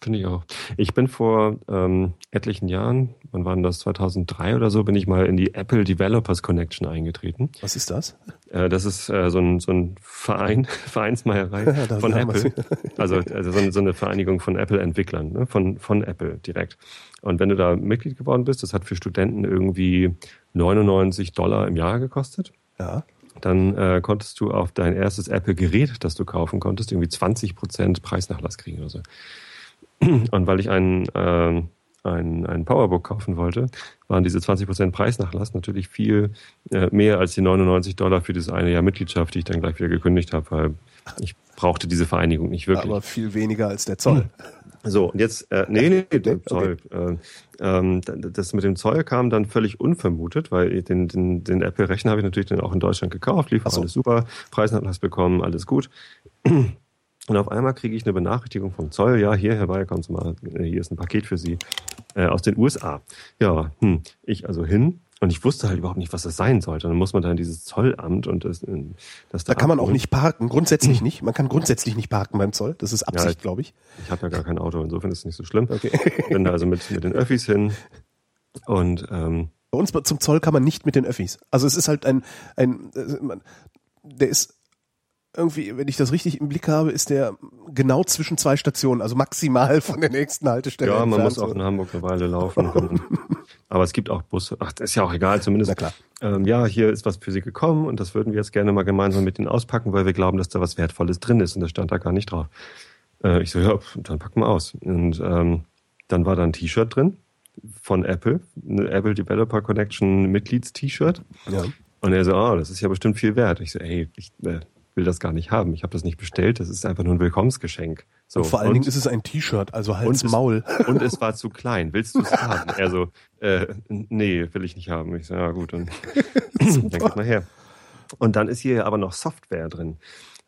[SPEAKER 2] Finde ich auch. Ich bin vor ähm, etlichen Jahren, wann waren das, 2003 oder so, bin ich mal in die Apple Developers Connection eingetreten.
[SPEAKER 1] Was ist das?
[SPEAKER 2] Äh, das ist äh, so, ein, so ein Verein, Vereinsmeierei von Apple. Also, also so, eine, so eine Vereinigung von Apple-Entwicklern, ne? von, von Apple direkt. Und wenn du da Mitglied geworden bist, das hat für Studenten irgendwie 99 Dollar im Jahr gekostet.
[SPEAKER 1] Ja.
[SPEAKER 2] Dann äh, konntest du auf dein erstes Apple-Gerät, das du kaufen konntest, irgendwie 20% Preisnachlass kriegen oder so. Und weil ich ein, ähm, ein, ein Powerbook kaufen wollte, waren diese 20% Preisnachlass natürlich viel äh, mehr als die 99 Dollar für das eine Jahr Mitgliedschaft, die ich dann gleich wieder gekündigt habe, weil ich brauchte diese Vereinigung nicht wirklich.
[SPEAKER 1] Aber viel weniger als der Zoll.
[SPEAKER 2] So, und jetzt, äh, nee, nee, der
[SPEAKER 1] Okay.
[SPEAKER 2] Zoll. Äh, ähm, das mit dem Zoll kam dann völlig unvermutet, weil den, den, den Apple-Rechner habe ich natürlich dann auch in Deutschland gekauft, lief
[SPEAKER 1] so.
[SPEAKER 2] alles super, Preisnachlass bekommen, alles gut. Und auf einmal kriege ich eine Benachrichtigung vom Zoll, ja, hier, Herr Bayer, kommen Sie mal, äh, hier ist ein Paket für Sie äh, aus den USA. Ja, hm, ich also hin und ich wusste halt überhaupt nicht, was das sein sollte. Dann muss man da in dieses Zollamt und das, äh, das
[SPEAKER 1] Da kann man auch nicht parken, grundsätzlich nicht. Man kann grundsätzlich nicht parken beim Zoll. Das ist Absicht,
[SPEAKER 2] Ja.
[SPEAKER 1] glaube ich.
[SPEAKER 2] Ich habe ja gar kein Auto, insofern ist es nicht so schlimm.
[SPEAKER 1] Okay.
[SPEAKER 2] Bin da also mit, mit den Öffis hin und ähm,
[SPEAKER 1] Bei uns zum Zoll kann man nicht mit den Öffis. Also es ist halt ein, ein äh, der ist irgendwie, wenn ich das richtig im Blick habe, ist der genau zwischen zwei Stationen, also maximal von der nächsten Haltestelle.
[SPEAKER 2] ja, man muss auch in Hamburg eine Weile laufen. Aber es gibt auch Busse. Ach, das ist ja auch egal, zumindest.
[SPEAKER 1] Na klar.
[SPEAKER 2] Ähm, ja, hier ist was für Sie gekommen und das würden wir jetzt gerne mal gemeinsam mit Ihnen auspacken, weil wir glauben, dass da was Wertvolles drin ist und das stand da gar nicht drauf. Äh, ich so, ja, dann packen wir aus. Und ähm, dann war da ein T-Shirt drin von Apple, eine Apple Developer Connection Mitglieds-T-Shirt.
[SPEAKER 1] Ja.
[SPEAKER 2] Und er so, ah, das ist ja bestimmt viel wert. Ich so, ey, ich äh, will das gar nicht haben. Ich habe das nicht bestellt. Das ist einfach nur ein Willkommensgeschenk. So,
[SPEAKER 1] Und vor allen Dingen ist es ein T-Shirt, also Hals,
[SPEAKER 2] es-
[SPEAKER 1] Maul.
[SPEAKER 2] und es war zu klein. Willst du es haben? Er so, äh, nee, will ich nicht haben. Ich so, ja gut, dann, dann gib mal her. Und dann ist hier aber noch Software drin.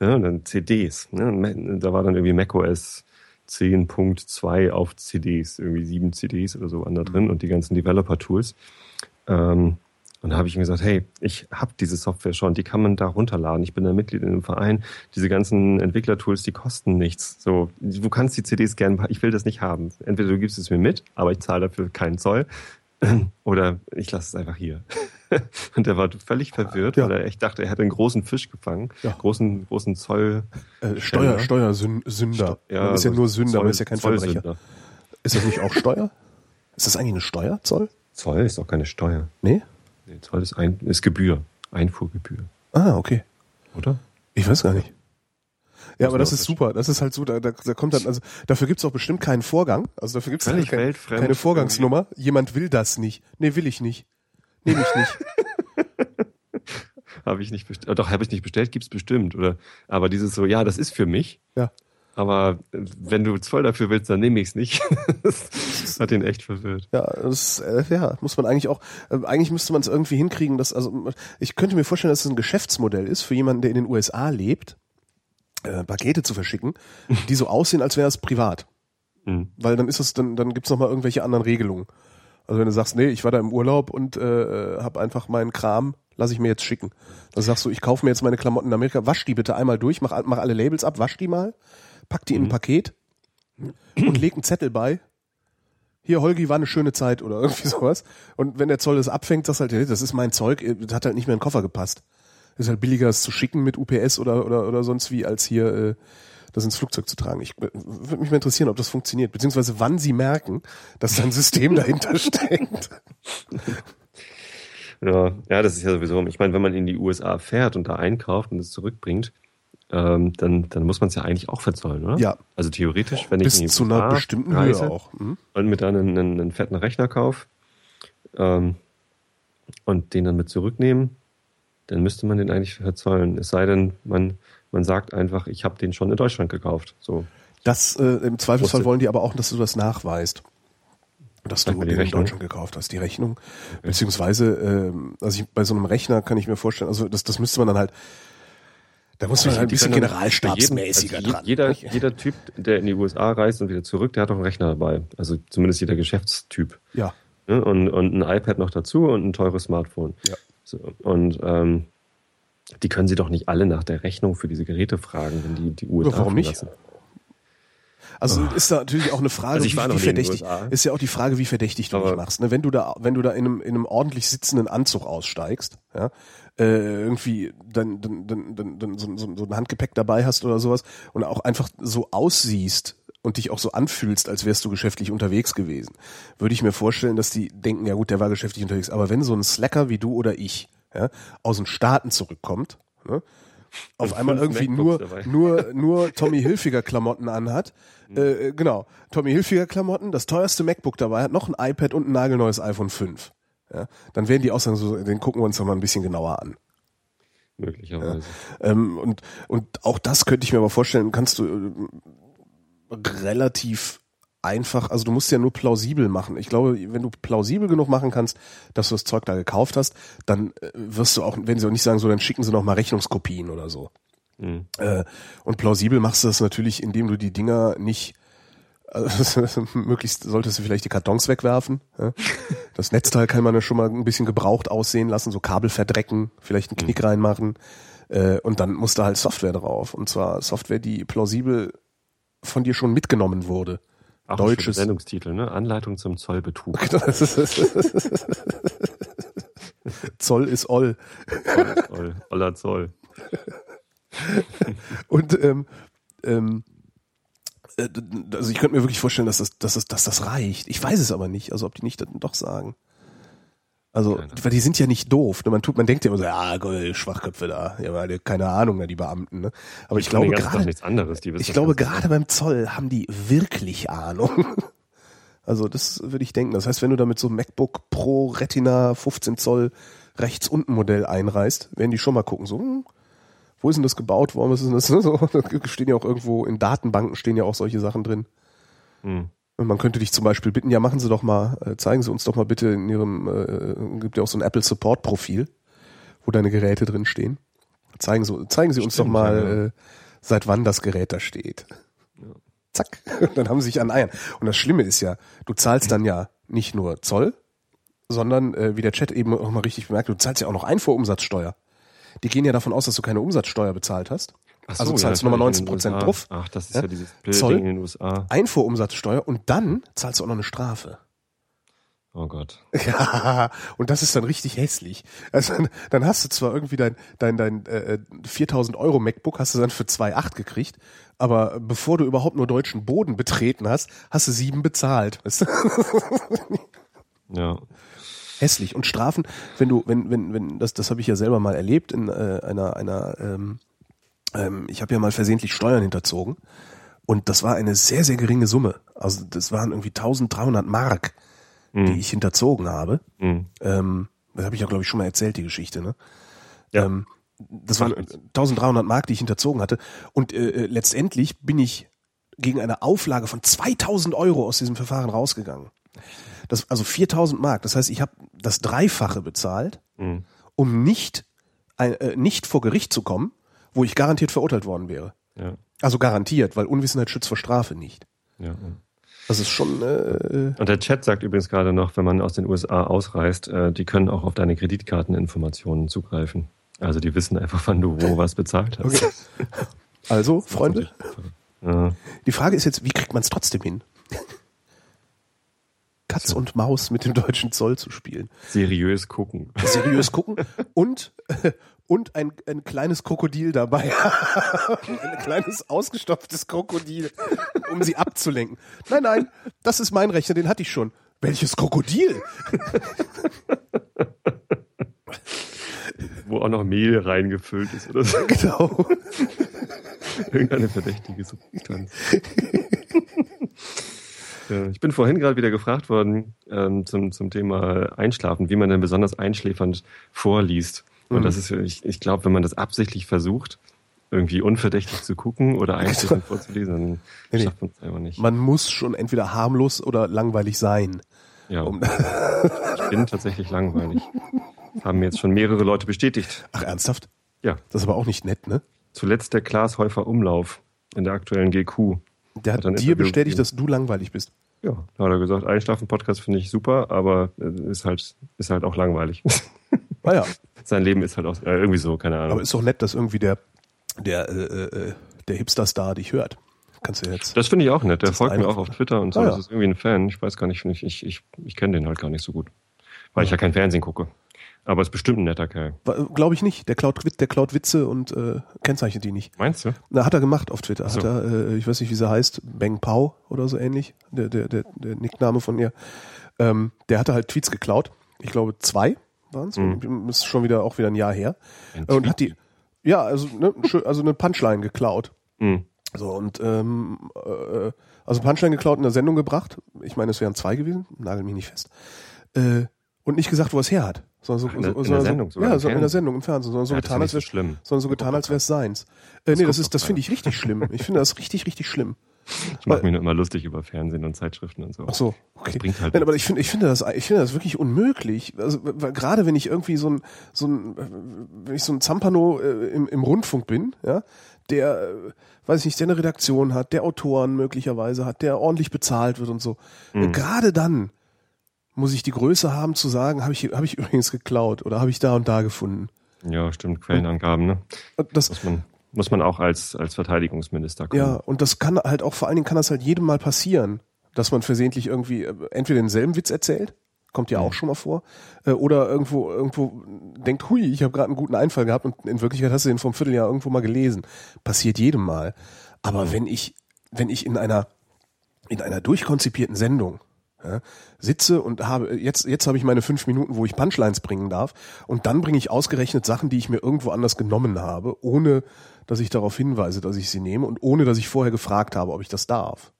[SPEAKER 2] Ja, und dann CDs. Ne? Da war dann irgendwie macOS 10.2 auf CDs, irgendwie sieben CDs oder so waren da drin und die ganzen Developer-Tools. Ähm, und da habe ich ihm gesagt, hey, ich habe diese Software schon, die kann man da runterladen. Ich bin da Mitglied in einem Verein. Diese ganzen Entwicklertools, die kosten nichts. So, du kannst die CDs gerne, ich will das nicht haben. Entweder du gibst es mir mit, aber ich zahle dafür keinen Zoll, oder ich lasse es einfach hier. Und der war völlig verwirrt,
[SPEAKER 1] Ja.
[SPEAKER 2] weil er echt dachte, er hätte einen großen Fisch gefangen,
[SPEAKER 1] Ja.
[SPEAKER 2] großen großen Zoll.
[SPEAKER 1] Äh, Steuer,
[SPEAKER 2] Steuer.
[SPEAKER 1] Steuersünder. man ist ja nur Sünder,
[SPEAKER 2] Zoll-
[SPEAKER 1] man ist ja kein Verbrecher. Ist das nicht auch Steuer? Ist das eigentlich eine Steuer, Zoll?
[SPEAKER 2] Zoll ist auch keine Steuer.
[SPEAKER 1] Nee?
[SPEAKER 2] Nee, Zoll ist, ein, ist Gebühr, Einfuhrgebühr,
[SPEAKER 1] Ah, okay.
[SPEAKER 2] oder?
[SPEAKER 1] Ich weiß gar nicht. Ja,
[SPEAKER 2] Muss
[SPEAKER 1] aber das ist super. Das ist halt so, da, da, da kommt dann, also dafür gibt's auch bestimmt keinen Vorgang. Also dafür gibt's halt
[SPEAKER 2] Völlig
[SPEAKER 1] keine, Vorgangsnummer. Jemand will das nicht. Nee, will ich nicht. Nehme ich nicht.
[SPEAKER 2] Habe ich nicht bestellt. Doch, habe ich nicht bestellt, gibt's bestimmt, oder? Aber dieses so, ja, das ist für mich.
[SPEAKER 1] Ja.
[SPEAKER 2] Aber wenn du Zoll dafür willst, dann nehme ich es nicht. das hat ihn echt verwirrt.
[SPEAKER 1] Ja, das äh, ja, muss man eigentlich auch, äh, eigentlich müsste man es irgendwie hinkriegen, dass, also ich könnte mir vorstellen, dass es ein Geschäftsmodell ist für jemanden, der in den USA lebt, äh, Pakete zu verschicken, die so aussehen, als wäre es privat. Mhm. Weil dann ist es, dann, dann gibt's noch mal irgendwelche anderen Regelungen. Also wenn du sagst, nee, ich war da im Urlaub und äh, habe einfach meinen Kram, lass ich mir jetzt schicken. Dann sagst du, ich kaufe mir jetzt meine Klamotten in Amerika, wasch die bitte einmal durch, mach, mach alle Labels ab, wasch die mal pack die in ein mhm. Paket und leg einen Zettel bei. Hier, Holgi, war eine schöne Zeit oder irgendwie sowas. Und wenn der Zoll das abfängt, sagst halt, das ist mein Zeug, das hat halt nicht mehr in den Koffer gepasst. Ist halt billiger, es zu schicken mit UPS oder, oder, oder sonst wie, als hier äh, das ins Flugzeug zu tragen. Ich würde mich mal interessieren, ob das funktioniert, beziehungsweise wann sie merken, dass da ein System dahinter steckt.
[SPEAKER 2] Ja, ja, das ist ja sowieso. Ich meine, wenn man in die USA fährt und da einkauft und es zurückbringt, ähm, dann, dann muss man es ja eigentlich auch verzollen, oder?
[SPEAKER 1] Ja.
[SPEAKER 2] Also theoretisch, wenn
[SPEAKER 1] Bis
[SPEAKER 2] ich
[SPEAKER 1] in die zu einer bestimmten Höhe auch.
[SPEAKER 2] Hm? Und mit einem, einen, einen fetten Rechner kauf ähm, und den dann mit zurücknehmen, dann müsste man den eigentlich verzollen. Es sei denn, man, man sagt einfach, ich habe den schon in Deutschland gekauft. So.
[SPEAKER 1] Das äh, im Zweifelsfall wollen die aber auch, dass du das nachweist. Dass du den in Deutschland gekauft hast, die Rechnung. Okay. Beziehungsweise, ähm, also ich, bei so einem Rechner kann ich mir vorstellen, also das, das müsste man dann halt da muss man halt ein bisschen generalstabsmäßiger
[SPEAKER 2] also dran. Jeder, jeder Typ, der in die USA reist und wieder zurück, der hat auch einen Rechner dabei. Also zumindest jeder Geschäftstyp.
[SPEAKER 1] Ja.
[SPEAKER 2] Und, und ein iPad noch dazu und ein teures Smartphone.
[SPEAKER 1] Ja.
[SPEAKER 2] So, und ähm, die können sie doch nicht alle nach der Rechnung für diese Geräte fragen, wenn die die USA
[SPEAKER 1] Warum nicht? Also oh. ist da natürlich auch eine Frage, also
[SPEAKER 2] wie, wie
[SPEAKER 1] verdächtig, ist ja auch die Frage, wie verdächtig du dich machst. Ne? Wenn du da, wenn du da in einem, in einem ordentlich sitzenden Anzug aussteigst, ja, äh, irgendwie dann, dann, dann, dann, dann so, so, so ein Handgepäck dabei hast oder sowas und auch einfach so aussiehst und dich auch so anfühlst, als wärst du geschäftlich unterwegs gewesen, würde ich mir vorstellen, dass die denken, ja gut, der war geschäftlich unterwegs. Aber wenn so ein Slacker wie du oder ich ja, aus den Staaten zurückkommt, ne, auf einmal irgendwie nur, nur, nur Tommy Hilfiger Klamotten anhat, mhm. äh, genau, Tommy Hilfiger Klamotten, das teuerste MacBook dabei hat, noch ein iPad und ein nagelneues iPhone 5 ja, dann werden die Aussagen so, den gucken wir uns doch mal ein bisschen genauer an.
[SPEAKER 2] Möglicherweise.
[SPEAKER 1] Ja, ähm, und, und auch das könnte ich mir aber vorstellen, kannst du äh, relativ einfach, also du musst ja nur plausibel machen. Ich glaube, wenn du plausibel genug machen kannst, dass du das Zeug da gekauft hast, dann äh, wirst du auch, wenn sie auch nicht sagen, so, dann schicken sie noch mal Rechnungskopien oder so. Mhm. Äh, und plausibel machst du das natürlich, indem du die Dinger nicht also, möglichst solltest du vielleicht die Kartons wegwerfen. Ja? Das Netzteil kann man ja schon mal ein bisschen gebraucht aussehen lassen, so Kabel verdrecken, vielleicht einen Knick mhm. reinmachen. Äh, und dann muss da halt Software drauf. Und zwar Software, die plausibel von dir schon mitgenommen wurde.
[SPEAKER 2] Auch Deutsches Sendungstitel, ne? Anleitung zum Zollbetrug.
[SPEAKER 1] Zoll ist Oll.
[SPEAKER 2] Zoll ist Oll. Oller Zoll.
[SPEAKER 1] und ähm, ähm, äh, also ich könnte mir wirklich vorstellen, dass das, dass das, dass das reicht. Ich weiß es aber nicht, also ob die nicht doch sagen. Also, weil die sind ja nicht doof. Ne? Man tut, man denkt ja immer so, ja, Schwachköpfe da, ja, weil keine Ahnung, die Beamten. Ne? Aber ich, ich glaube gerade, ich glaube gerade beim Zoll haben die wirklich Ahnung. Also das würde ich denken. Das heißt, wenn du da mit so einem MacBook Pro Retina 15 Zoll rechts unten Modell einreißt, werden die schon mal gucken, so, hm, wo ist denn das gebaut worden? Was ist denn das? So, da stehen ja auch irgendwo in Datenbanken stehen ja auch solche Sachen drin. Hm. Man könnte dich zum Beispiel bitten, ja, machen Sie doch mal, äh, zeigen Sie uns doch mal bitte in Ihrem, äh, gibt ja auch so ein Apple Support Profil, wo deine Geräte drin stehen. Zeigen Sie, zeigen Sie uns Stimmt, doch mal, ja. äh, seit wann das Gerät da steht. Ja. Zack. dann haben sie sich an Eiern. Und das Schlimme ist ja, du zahlst dann ja nicht nur Zoll, sondern, äh, wie der Chat eben auch mal richtig bemerkt, du zahlst ja auch noch Einfuhrumsatzsteuer die gehen ja davon aus, dass du keine Umsatzsteuer bezahlt hast. Also
[SPEAKER 2] so,
[SPEAKER 1] zahlst ja, du nochmal 19 Prozent drauf.
[SPEAKER 2] Ach, das ist ja, ja dieses Zoll, in den USA.
[SPEAKER 1] Einfuhrumsatzsteuer und dann zahlst du auch noch eine Strafe.
[SPEAKER 2] Oh Gott.
[SPEAKER 1] Ja, und das ist dann richtig hässlich. Also dann hast du zwar irgendwie dein dein dein äh, 4000 Euro MacBook hast du dann für 2,8 gekriegt, aber bevor du überhaupt nur deutschen Boden betreten hast, hast du sieben bezahlt. Weißt du?
[SPEAKER 2] Ja
[SPEAKER 1] hässlich. Und Strafen, wenn du, wenn, wenn, wenn, das, das habe ich ja selber mal erlebt in äh, einer, einer, ähm, ähm, ich habe ja mal versehentlich Steuern hinterzogen und das war eine sehr, sehr geringe Summe. Also das waren irgendwie 1300 Mark, mhm. die ich hinterzogen habe. Mhm. Ähm, das habe ich ja, glaube ich, schon mal erzählt, die Geschichte, ne? Ja. Ähm, das waren 1300 Mark, die ich hinterzogen hatte. Und äh, äh, letztendlich bin ich gegen eine Auflage von 2000 Euro aus diesem Verfahren rausgegangen. Das, also 4000 Mark. Das heißt, ich habe das Dreifache bezahlt,
[SPEAKER 2] Mhm.
[SPEAKER 1] um nicht, äh, nicht vor Gericht zu kommen, wo ich garantiert verurteilt worden wäre.
[SPEAKER 2] Ja,
[SPEAKER 1] Also garantiert, weil Unwissenheit schützt vor Strafe nicht.
[SPEAKER 2] ja.
[SPEAKER 1] Das ist schon, äh,
[SPEAKER 2] Und der Chat sagt übrigens gerade noch, wenn man aus den USA ausreist, äh, die können auch auf deine Kreditkarteninformationen zugreifen. Also die wissen einfach, wann du wo was bezahlt hast.
[SPEAKER 1] okay. Also, Freunde,
[SPEAKER 2] Ja.
[SPEAKER 1] die Frage ist jetzt, wie kriegt man es trotzdem hin? Katz und Maus mit dem deutschen Zoll zu spielen.
[SPEAKER 2] Seriös gucken.
[SPEAKER 1] seriös gucken und und ein, ein kleines Krokodil dabei. ein kleines ausgestopftes Krokodil, um sie abzulenken. Nein, nein, das ist mein Rechner, den hatte ich schon. Welches Krokodil?
[SPEAKER 2] Wo auch noch Mehl reingefüllt ist oder so.
[SPEAKER 1] Genau.
[SPEAKER 2] Irgendeine verdächtige Substanz. Ja, Ich bin vorhin gerade wieder gefragt worden ähm, zum, zum Thema Einschlafen, wie man denn besonders einschläfernd vorliest. Und
[SPEAKER 1] Mhm.
[SPEAKER 2] das ist, ich, ich glaube, wenn man das absichtlich versucht, irgendwie unverdächtig zu gucken oder einschläfernd vorzulesen, dann
[SPEAKER 1] Nee,
[SPEAKER 2] schafft man es einfach nicht.
[SPEAKER 1] Man muss schon entweder harmlos oder langweilig sein.
[SPEAKER 2] Ja,
[SPEAKER 1] Um,
[SPEAKER 2] ich bin tatsächlich langweilig. Haben mir jetzt schon mehrere Leute bestätigt.
[SPEAKER 1] ach, ernsthaft?
[SPEAKER 2] Ja,
[SPEAKER 1] Das ist aber auch nicht nett, ne?
[SPEAKER 2] zuletzt der Klaas Häufer Umlauf in der aktuellen GQ.
[SPEAKER 1] Der hat
[SPEAKER 2] Hat
[SPEAKER 1] dir bestätigt,
[SPEAKER 2] gegeben.
[SPEAKER 1] dass du langweilig bist.
[SPEAKER 2] Ja, da hat er gesagt, Einschlafen-Podcast finde ich super, aber äh, ist halt, ist halt auch langweilig.
[SPEAKER 1] Naja,
[SPEAKER 2] Sein Leben ist halt auch äh, irgendwie so, keine Ahnung.
[SPEAKER 1] aber ist doch nett, dass irgendwie der, der, äh, äh, der Hipster-Star dich hört. Kannst du jetzt.
[SPEAKER 2] das finde ich auch nett. Der folgt mir auch auf Twitter und so.
[SPEAKER 1] Ah, ja.
[SPEAKER 2] Das ist irgendwie ein Fan. Ich weiß gar nicht, ich, ich, ich, ich kenne den halt gar nicht so gut. Weil ich ja kein Fernsehen gucke. Aber ist bestimmt ein netter Kerl.
[SPEAKER 1] Glaube ich nicht. Der klaut, der klaut Witze und äh, kennzeichnet die nicht.
[SPEAKER 2] Meinst du?
[SPEAKER 1] Na, hat er gemacht auf Twitter.
[SPEAKER 2] so.
[SPEAKER 1] Hat er, äh, ich weiß nicht, wie sie heißt, Beng Pao oder so ähnlich, der, der, der, der Nickname von ihr. Ähm, der hatte halt Tweets geklaut. Ich glaube zwei waren es.
[SPEAKER 2] Mhm.
[SPEAKER 1] Ist schon wieder auch wieder ein Jahr her.
[SPEAKER 2] Ein
[SPEAKER 1] Und hat die, ja, also, ne, also eine Punchline geklaut.
[SPEAKER 2] Mhm.
[SPEAKER 1] So, und ähm, äh, also Punchline geklaut in der Sendung gebracht. Ich meine, es wären zwei gewesen, nagel mich nicht fest. Äh, und nicht gesagt, wo er es her hat. Sondern so,
[SPEAKER 2] in der-
[SPEAKER 1] so,
[SPEAKER 2] in der Sendung
[SPEAKER 1] Ja,
[SPEAKER 2] im
[SPEAKER 1] so in der
[SPEAKER 2] Fernsehen.
[SPEAKER 1] Sendung, im Fernsehen, sondern so
[SPEAKER 2] Ja,
[SPEAKER 1] getan, als
[SPEAKER 2] so
[SPEAKER 1] wäre
[SPEAKER 2] schlimm.
[SPEAKER 1] sondern so
[SPEAKER 2] Das
[SPEAKER 1] getan,
[SPEAKER 2] kommt
[SPEAKER 1] als wäre es seins. Äh, nee, das ist, das finde ich richtig schlimm. Ich finde das richtig, richtig schlimm.
[SPEAKER 2] Ich mache mich nur immer lustig über Fernsehen und Zeitschriften und so.
[SPEAKER 1] Ach so,
[SPEAKER 2] Das
[SPEAKER 1] okay.
[SPEAKER 2] bringt halt
[SPEAKER 1] Nein, aber ich finde, ich finde das, ich finde das wirklich unmöglich. Also, weil gerade wenn ich irgendwie so ein, so ein, wenn ich so ein Zampano äh, im, im Rundfunk bin, ja, der, äh, weiß ich nicht, der eine Redaktion hat, der Autoren möglicherweise hat, der ordentlich bezahlt wird und so. Äh, Gerade dann muss ich die Größe haben zu sagen, habe ich, habe ich übrigens geklaut oder habe ich da und da gefunden.
[SPEAKER 2] Ja, stimmt, Quellenangaben, ne?
[SPEAKER 1] Das,
[SPEAKER 2] Muss man, muss man auch als, als Verteidigungsminister können.
[SPEAKER 1] Ja, und das kann halt auch, vor allen Dingen kann das halt jedem mal passieren, dass man versehentlich irgendwie äh, entweder denselben Witz erzählt, kommt ja auch schon mal vor, äh, oder irgendwo irgendwo denkt, hui, ich habe gerade einen guten Einfall gehabt und in Wirklichkeit hast du den vor einem Vierteljahr irgendwo mal gelesen. Passiert jedem mal. Aber wenn ich, wenn ich in einer, in einer durchkonzipierten Sendung ja, sitze und habe, jetzt, jetzt habe ich meine fünf Minuten, wo ich Punchlines bringen darf und dann bringe ich ausgerechnet Sachen, die ich mir irgendwo anders genommen habe, ohne dass ich darauf hinweise, dass ich sie nehme und ohne dass ich vorher gefragt habe, ob ich das darf.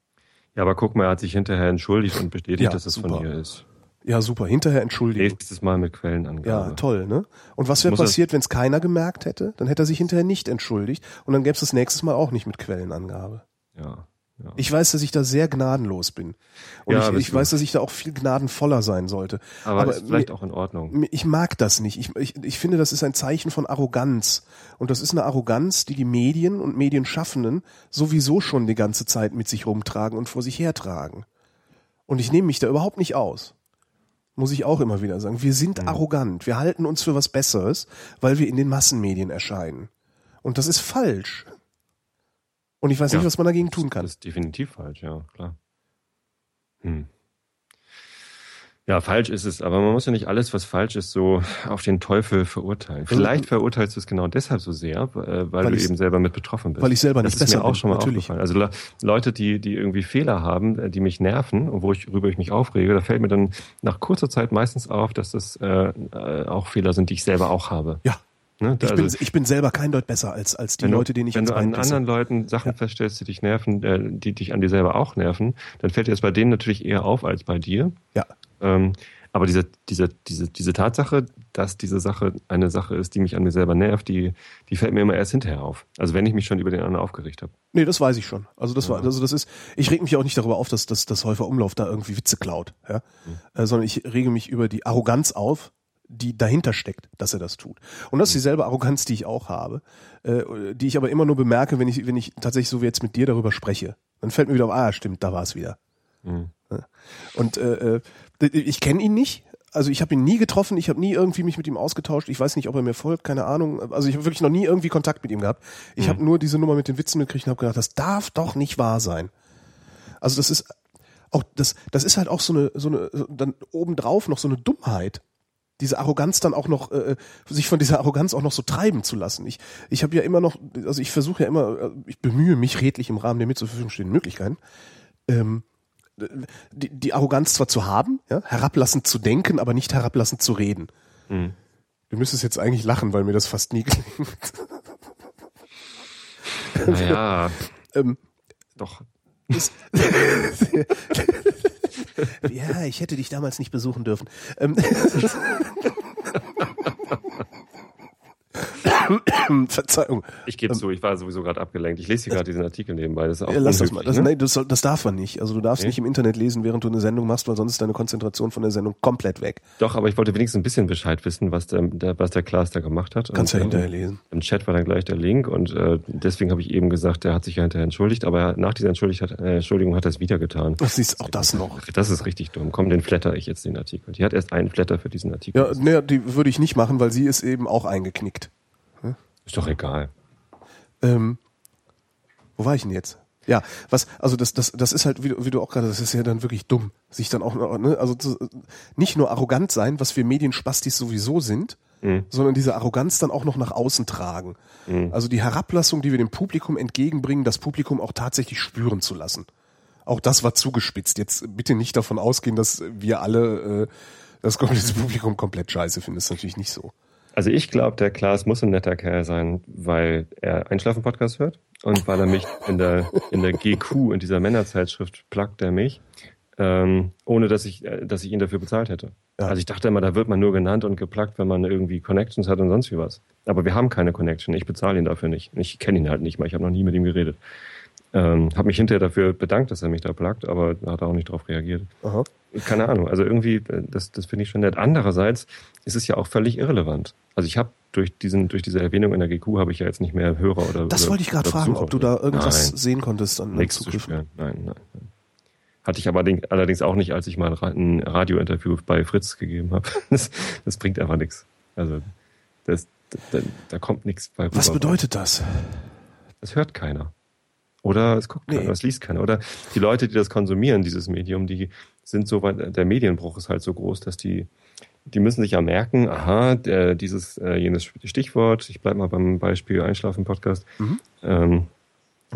[SPEAKER 2] Ja, aber guck mal, er hat sich hinterher entschuldigt und bestätigt,
[SPEAKER 1] Ja,
[SPEAKER 2] dass es
[SPEAKER 1] super.
[SPEAKER 2] von dir ist.
[SPEAKER 1] Ja, super. Hinterher entschuldigen.
[SPEAKER 2] Nächstes Mal mit Quellenangabe.
[SPEAKER 1] Ja, toll, ne? Und was wäre
[SPEAKER 2] er-
[SPEAKER 1] passiert, wenn es keiner gemerkt hätte? Dann hätte er sich hinterher nicht entschuldigt und dann gäbe es das nächstes Mal auch nicht mit Quellenangabe.
[SPEAKER 2] Ja, ja.
[SPEAKER 1] Ich weiß, dass ich da sehr gnadenlos bin. Und
[SPEAKER 2] Ja,
[SPEAKER 1] ich, ich weiß, dass ich da auch viel gnadenvoller sein sollte.
[SPEAKER 2] aber,
[SPEAKER 1] aber
[SPEAKER 2] ist vielleicht
[SPEAKER 1] mir-
[SPEAKER 2] auch in Ordnung.
[SPEAKER 1] Ich mag das nicht. Ich, ich, ich finde, das ist ein Zeichen von Arroganz. Und das ist eine Arroganz, die die Medien und Medienschaffenden sowieso schon die ganze Zeit mit sich rumtragen und vor sich hertragen. Und ich nehme mich da überhaupt nicht aus. Muss ich auch immer wieder sagen. Wir sind arrogant. Wir halten uns für was Besseres, weil wir in den Massenmedien erscheinen. Und das ist falsch. Und ich weiß
[SPEAKER 2] Ja.
[SPEAKER 1] nicht, was man dagegen tun kann.
[SPEAKER 2] Das ist definitiv falsch, ja, klar. Hm. Ja, falsch ist es, aber man muss ja nicht alles, was falsch ist, so auf den Teufel verurteilen. Vielleicht verurteilst du es genau deshalb so sehr, äh, weil,
[SPEAKER 1] Weil
[SPEAKER 2] du eben selber mit betroffen bist.
[SPEAKER 1] weil ich selber
[SPEAKER 2] das
[SPEAKER 1] nicht
[SPEAKER 2] ist
[SPEAKER 1] besser
[SPEAKER 2] mir auch schon mal
[SPEAKER 1] natürlich.
[SPEAKER 2] aufgefallen. Also Le- Leute, die, die irgendwie Fehler haben, äh, die mich nerven und wo ich, worüber ich mich aufrege, da fällt mir dann nach kurzer Zeit meistens auf, dass das äh, äh, auch Fehler sind, die ich selber auch habe.
[SPEAKER 1] Ja.
[SPEAKER 2] Ne?
[SPEAKER 1] Ich,
[SPEAKER 2] Also-
[SPEAKER 1] bin, ich bin selber kein Deut besser als, als die Leute, denen ich
[SPEAKER 2] Wenn du an anderen Leuten Sachen feststellst, die dich nerven, äh, die dich an dir selber auch nerven, dann fällt dir das bei denen natürlich eher auf als bei dir.
[SPEAKER 1] Ja.
[SPEAKER 2] Ähm, Aber diese, diese, diese, diese Tatsache, dass diese Sache eine Sache ist, die mich an mir selber nervt, die, die fällt mir immer erst hinterher auf. Also wenn ich mich schon über den anderen aufgeregt habe.
[SPEAKER 1] Nee, das weiß ich schon. Also das war, also das ist, ich reg mich auch nicht darüber auf, dass, dass, dass Häufer Umlauf da irgendwie Witze klaut, ja. Mhm. Äh, sondern ich rege mich über die Arroganz auf, die dahinter steckt, dass er das tut. Und das ist dieselbe Arroganz, die ich auch habe, äh, die ich aber immer nur bemerke, wenn ich, wenn ich tatsächlich so wie jetzt mit dir darüber spreche. Dann fällt mir wieder auf, ah, stimmt, da war es wieder. Mhm. Und äh, äh ich kenne ihn nicht, also ich habe ihn nie getroffen, ich habe nie irgendwie mich mit ihm ausgetauscht. Ich weiß nicht, ob er mir folgt, keine Ahnung. Also ich habe wirklich noch nie irgendwie Kontakt mit ihm gehabt. Ich mhm. habe nur diese Nummer mit den Witzen mitgekriegt und habe gedacht, das darf doch nicht wahr sein. Also das ist auch das das ist halt auch so eine so eine dann obendrauf noch so eine Dummheit. Diese Arroganz dann auch noch äh, sich von dieser Arroganz auch noch so treiben zu lassen. Ich ich habe ja immer noch also ich versuche ja immer ich bemühe mich redlich im Rahmen der mir zur Verfügung stehenden Möglichkeiten ähm, die, die Arroganz zwar zu haben, ja, herablassend zu denken, aber nicht herablassend zu reden. Mhm. Du müsstest jetzt eigentlich lachen, weil mir das fast nie gelingt.
[SPEAKER 2] Naja. ähm, Doch.
[SPEAKER 1] ja, ich hätte dich damals nicht besuchen dürfen. Ähm, Verzeihung.
[SPEAKER 2] Ich gebe ähm, zu, ich war sowieso gerade abgelenkt. Ich lese hier gerade diesen Artikel nebenbei. Das ist auch
[SPEAKER 1] ja, lass das mal. Das, ne? nein, das, das, darf man nicht. Also du darfst okay. nicht im Internet lesen, während du eine Sendung machst, weil sonst ist deine Konzentration von der Sendung komplett weg.
[SPEAKER 2] Doch, aber ich wollte wenigstens ein bisschen Bescheid wissen, was der, der was der Klaas da gemacht hat.
[SPEAKER 1] Kannst und, ja hinterher lesen.
[SPEAKER 2] Im Chat war dann gleich der Link und äh, deswegen habe ich eben gesagt, der hat sich ja hinterher entschuldigt, aber nach dieser Entschuldigung hat, äh, Entschuldigung hat er es wieder getan.
[SPEAKER 1] Das ist auch das noch.
[SPEAKER 2] Das ist richtig dumm. Komm, den flatter ich jetzt den Artikel. Die hat erst einen Flatter für diesen Artikel.
[SPEAKER 1] Ja, nee, die würde ich nicht machen, weil sie ist eben auch eingeknickt.
[SPEAKER 2] Ist doch egal.
[SPEAKER 1] Ähm, wo war ich denn jetzt? Ja, was, also das, das, das ist halt, wie, wie du auch gerade, das ist ja dann wirklich dumm, sich dann auch, ne, also zu, nicht nur arrogant sein, was wir Medienspastis sowieso sind, mhm. sondern diese Arroganz dann auch noch nach außen tragen. Mhm. Also die Herablassung, die wir dem Publikum entgegenbringen, das Publikum auch tatsächlich spüren zu lassen. Auch das war zugespitzt. Jetzt bitte nicht davon ausgehen, dass wir alle äh, das komplette Publikum komplett scheiße finden. Das ist natürlich nicht so.
[SPEAKER 2] Also ich glaube, der Klaas muss ein netter Kerl sein, weil er Einschlafen-Podcast hört und weil er mich in der, in der GQ, in dieser Männerzeitschrift, plagt er mich, ähm, ohne dass ich, äh, dass ich ihn dafür bezahlt hätte. Ja. Also ich dachte immer, da wird man nur genannt und geplagt, wenn man irgendwie Connections hat und sonst wie was. Aber wir haben keine Connection. Ich bezahle ihn dafür nicht. Ich kenne ihn halt nicht mal. Ich habe noch nie mit ihm geredet. Ähm, habe mich hinterher dafür bedankt, dass er mich da plagt, aber hat er auch nicht drauf reagiert. Aha. Keine Ahnung. Also irgendwie, äh, das, das finde ich schon nett. Andererseits ist es ja auch völlig irrelevant. Also ich habe durch diesen durch diese Erwähnung in der GQ habe ich ja jetzt nicht mehr Hörer oder
[SPEAKER 1] Das
[SPEAKER 2] oder,
[SPEAKER 1] wollte ich gerade fragen, ob du da irgendwas nein. sehen konntest
[SPEAKER 2] an Nichts zu spüren. Nein, nein, nein. Hatte ich aber allerdings auch nicht, als ich mal ein Radiointerview bei Fritz gegeben habe. Das, das bringt einfach nichts. Also das, da, da kommt nichts bei.
[SPEAKER 1] Was bedeutet das?
[SPEAKER 2] Das hört keiner. Oder es guckt keiner, nee. es liest keiner. Oder die Leute, die das konsumieren, dieses Medium, die sind so weit, der Medienbruch ist halt so groß, dass die, die müssen sich ja merken, aha, der, dieses, äh, jenes Stichwort, ich bleibe mal beim Beispiel Einschlafen-Podcast, mhm. ähm,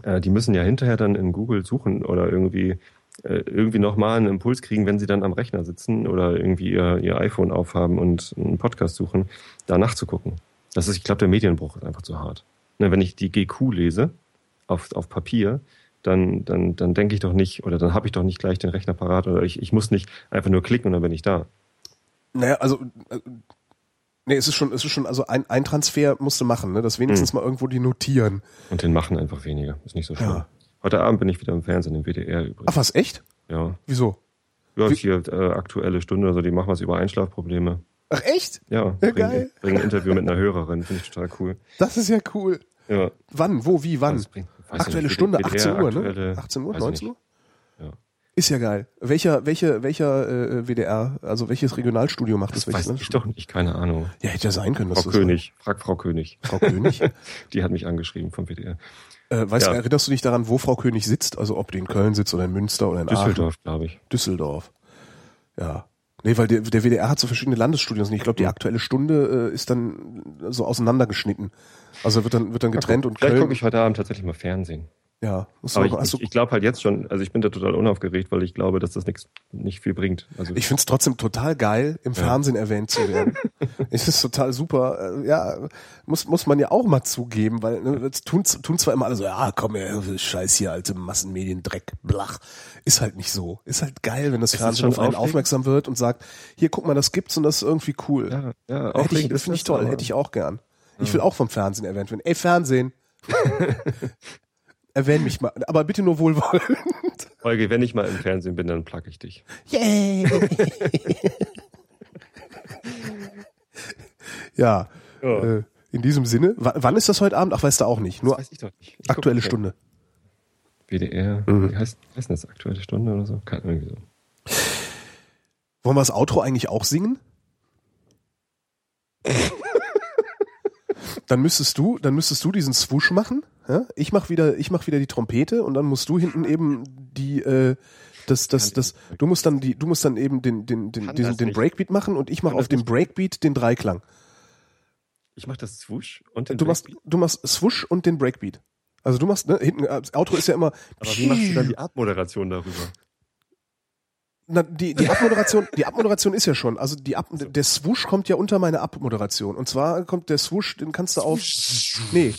[SPEAKER 2] äh, die müssen ja hinterher dann in Google suchen oder irgendwie äh, irgendwie nochmal einen Impuls kriegen, wenn sie dann am Rechner sitzen oder irgendwie ihr, ihr iPhone aufhaben und einen Podcast suchen, da nachzugucken. Das ist, ich glaube, der Medienbruch ist einfach zu hart. Ne, wenn ich die GQ lese, auf, auf Papier, dann, dann, dann denke ich doch nicht, oder dann habe ich doch nicht gleich den Rechner parat oder ich, ich muss nicht einfach nur klicken und dann bin ich da.
[SPEAKER 1] Naja, also äh, nee, es ist schon, es ist schon, also ein, ein Transfer musst du machen, ne? Das wenigstens hm. mal irgendwo die notieren.
[SPEAKER 2] Und den machen einfach weniger. Ist nicht so schlimm. Ja. Heute Abend bin ich wieder im Fernsehen, im WDR übrigens.
[SPEAKER 1] Ach was, echt?
[SPEAKER 2] Ja.
[SPEAKER 1] Wieso?
[SPEAKER 2] Ja, Wie? hier äh, aktuelle Stunde, also die machen was über Einschlafprobleme.
[SPEAKER 1] Ach echt?
[SPEAKER 2] Ja, ja bringen, geil. bringen ein Interview mit einer Hörerin, finde ich total cool.
[SPEAKER 1] Das ist ja cool. Ja. Wann, wo, wie, wann? Bringt, aktuelle nicht, Stunde, WDR, 18 Uhr, ne? 18 Uhr, 19 Uhr? Ja. Ist ja geil. Welcher, welcher, welcher äh, WDR, also welches Regionalstudio macht das?
[SPEAKER 2] Das weiß ich doch nicht, keine Ahnung.
[SPEAKER 1] Ja, hätte ja sein können.
[SPEAKER 2] Frau König, frag Frau König.
[SPEAKER 1] Frau König?
[SPEAKER 2] Die hat mich angeschrieben vom WDR.
[SPEAKER 1] Äh, weißt ja. du, erinnerst du dich daran, wo Frau König sitzt? Also ob die in Köln sitzt oder in Münster oder in
[SPEAKER 2] Düsseldorf, glaube ich.
[SPEAKER 1] Düsseldorf. Ja. Nee, weil der, der WDR hat so verschiedene Landesstudios und ich glaube, die aktuelle Stunde äh, ist dann so auseinandergeschnitten. Also wird dann, wird dann getrennt und
[SPEAKER 2] Vielleicht gucke ich heute Abend tatsächlich mal Fernsehen.
[SPEAKER 1] Ja, musst
[SPEAKER 2] Aber
[SPEAKER 1] du, hast
[SPEAKER 2] ich, ich glaube halt jetzt schon, also ich bin da total unaufgeregt, weil ich glaube, dass das nichts nicht viel bringt. Also
[SPEAKER 1] ich find's trotzdem total geil, im Fernsehen erwähnt zu werden. ich find's total super. Äh, Ja, muss, muss man ja auch mal zugeben, weil ne, tun, tun zwar immer alle so, ja, komm her, Scheiß hier, alte Massenmediendreck, blach. Ist halt nicht so. Ist halt geil, wenn das
[SPEAKER 2] Es ist
[SPEAKER 1] Fernsehen auf einen aufmerksam wird und sagt, hier, guck mal, das gibt's und das ist irgendwie cool.
[SPEAKER 2] ja, ja,
[SPEAKER 1] Hätte ich, das
[SPEAKER 2] ist
[SPEAKER 1] finde ich toll,
[SPEAKER 2] aber-
[SPEAKER 1] hätte ich auch gern. Ich will auch vom Fernsehen erwähnt werden. Ey, Fernsehen. Erwähn mich mal, aber bitte nur wohlwollend.
[SPEAKER 2] Holger, wenn ich mal im Fernsehen bin, dann plug ich dich.
[SPEAKER 1] Yay! ja,
[SPEAKER 2] Ja.
[SPEAKER 1] äh, in diesem Sinne, w wann ist das heute Abend? Ach, weißt du auch nicht. Nur
[SPEAKER 2] weiß ich doch nicht. Ich
[SPEAKER 1] aktuelle
[SPEAKER 2] guck-
[SPEAKER 1] Stunde.
[SPEAKER 2] WDR,
[SPEAKER 1] Mhm.
[SPEAKER 2] wie heißt, heißt denn das? Aktuelle Stunde oder so? Keine irgendwie so.
[SPEAKER 1] Wollen wir das Outro eigentlich auch singen? dann müsstest du, dann müsstest du diesen Swoosh machen. Ja? Ich mach wieder, ich mach wieder die Trompete und dann musst du hinten eben die, äh, das, das, das, du musst dann die, du musst dann eben den, den, den, diesen,
[SPEAKER 2] das
[SPEAKER 1] den. Breakbeat machen und ich mach
[SPEAKER 2] Kann
[SPEAKER 1] auf
[SPEAKER 2] das
[SPEAKER 1] dem. Breakbeat den Dreiklang.
[SPEAKER 2] Ich mach das Swoosh und den
[SPEAKER 1] Du machst,
[SPEAKER 2] Breakbeat.
[SPEAKER 1] du machst Swoosh und den Breakbeat. Also du machst, ne, hinten, äh, das Outro ist ja immer.
[SPEAKER 2] Aber wie machst du dann die Abmoderation darüber?
[SPEAKER 1] Na, die, die Abmoderation, die Abmoderation ist ja schon. Also die Ab, der Swoosh kommt ja unter meine Abmoderation. Und zwar kommt der Swoosh, den kannst du auf. Nee.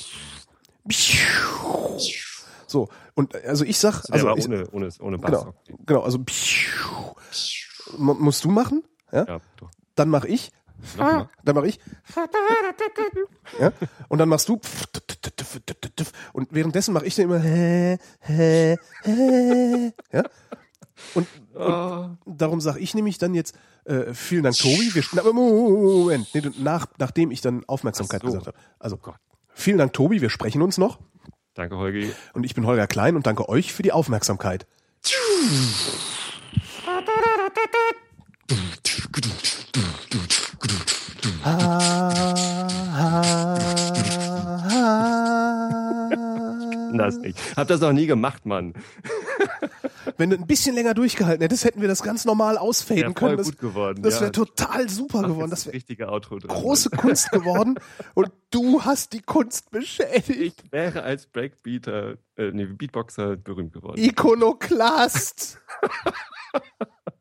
[SPEAKER 1] So. Und also ich sag, also
[SPEAKER 2] aber
[SPEAKER 1] ich,
[SPEAKER 2] ohne, ohne, ohne Bass.
[SPEAKER 1] genau, genau, also mu- musst du machen, ja?
[SPEAKER 2] Ja, doch.
[SPEAKER 1] Dann mach ich, dann mach ich, ja? Und dann machst du und währenddessen mache ich dann immer ja? Und
[SPEAKER 2] Ah,
[SPEAKER 1] darum sage ich nämlich dann jetzt äh, vielen Dank, Tobi. Wir, na, Moment, nee, nach, nachdem ich dann Aufmerksamkeit
[SPEAKER 2] so.
[SPEAKER 1] gesagt habe. Also
[SPEAKER 2] Gott.
[SPEAKER 1] Vielen Dank, Tobi. Wir sprechen uns noch.
[SPEAKER 2] danke, Holgi.
[SPEAKER 1] Und ich bin Holger Klein und danke euch für die Aufmerksamkeit.
[SPEAKER 2] Das nicht. Hab das noch nie gemacht, Mann.
[SPEAKER 1] Wenn du ein bisschen länger durchgehalten hättest, hätten wir das ganz normal ausfaden
[SPEAKER 2] voll
[SPEAKER 1] können. Das,
[SPEAKER 2] geworden.
[SPEAKER 1] das
[SPEAKER 2] ja.
[SPEAKER 1] wäre total super
[SPEAKER 2] Mach
[SPEAKER 1] geworden. Das wäre
[SPEAKER 2] richtige Outro drin.
[SPEAKER 1] große Kunst geworden. Und du hast die Kunst beschädigt.
[SPEAKER 2] Ich wäre als Breakbeater, äh, nee, Beatboxer berühmt geworden.
[SPEAKER 1] Ikonoklast.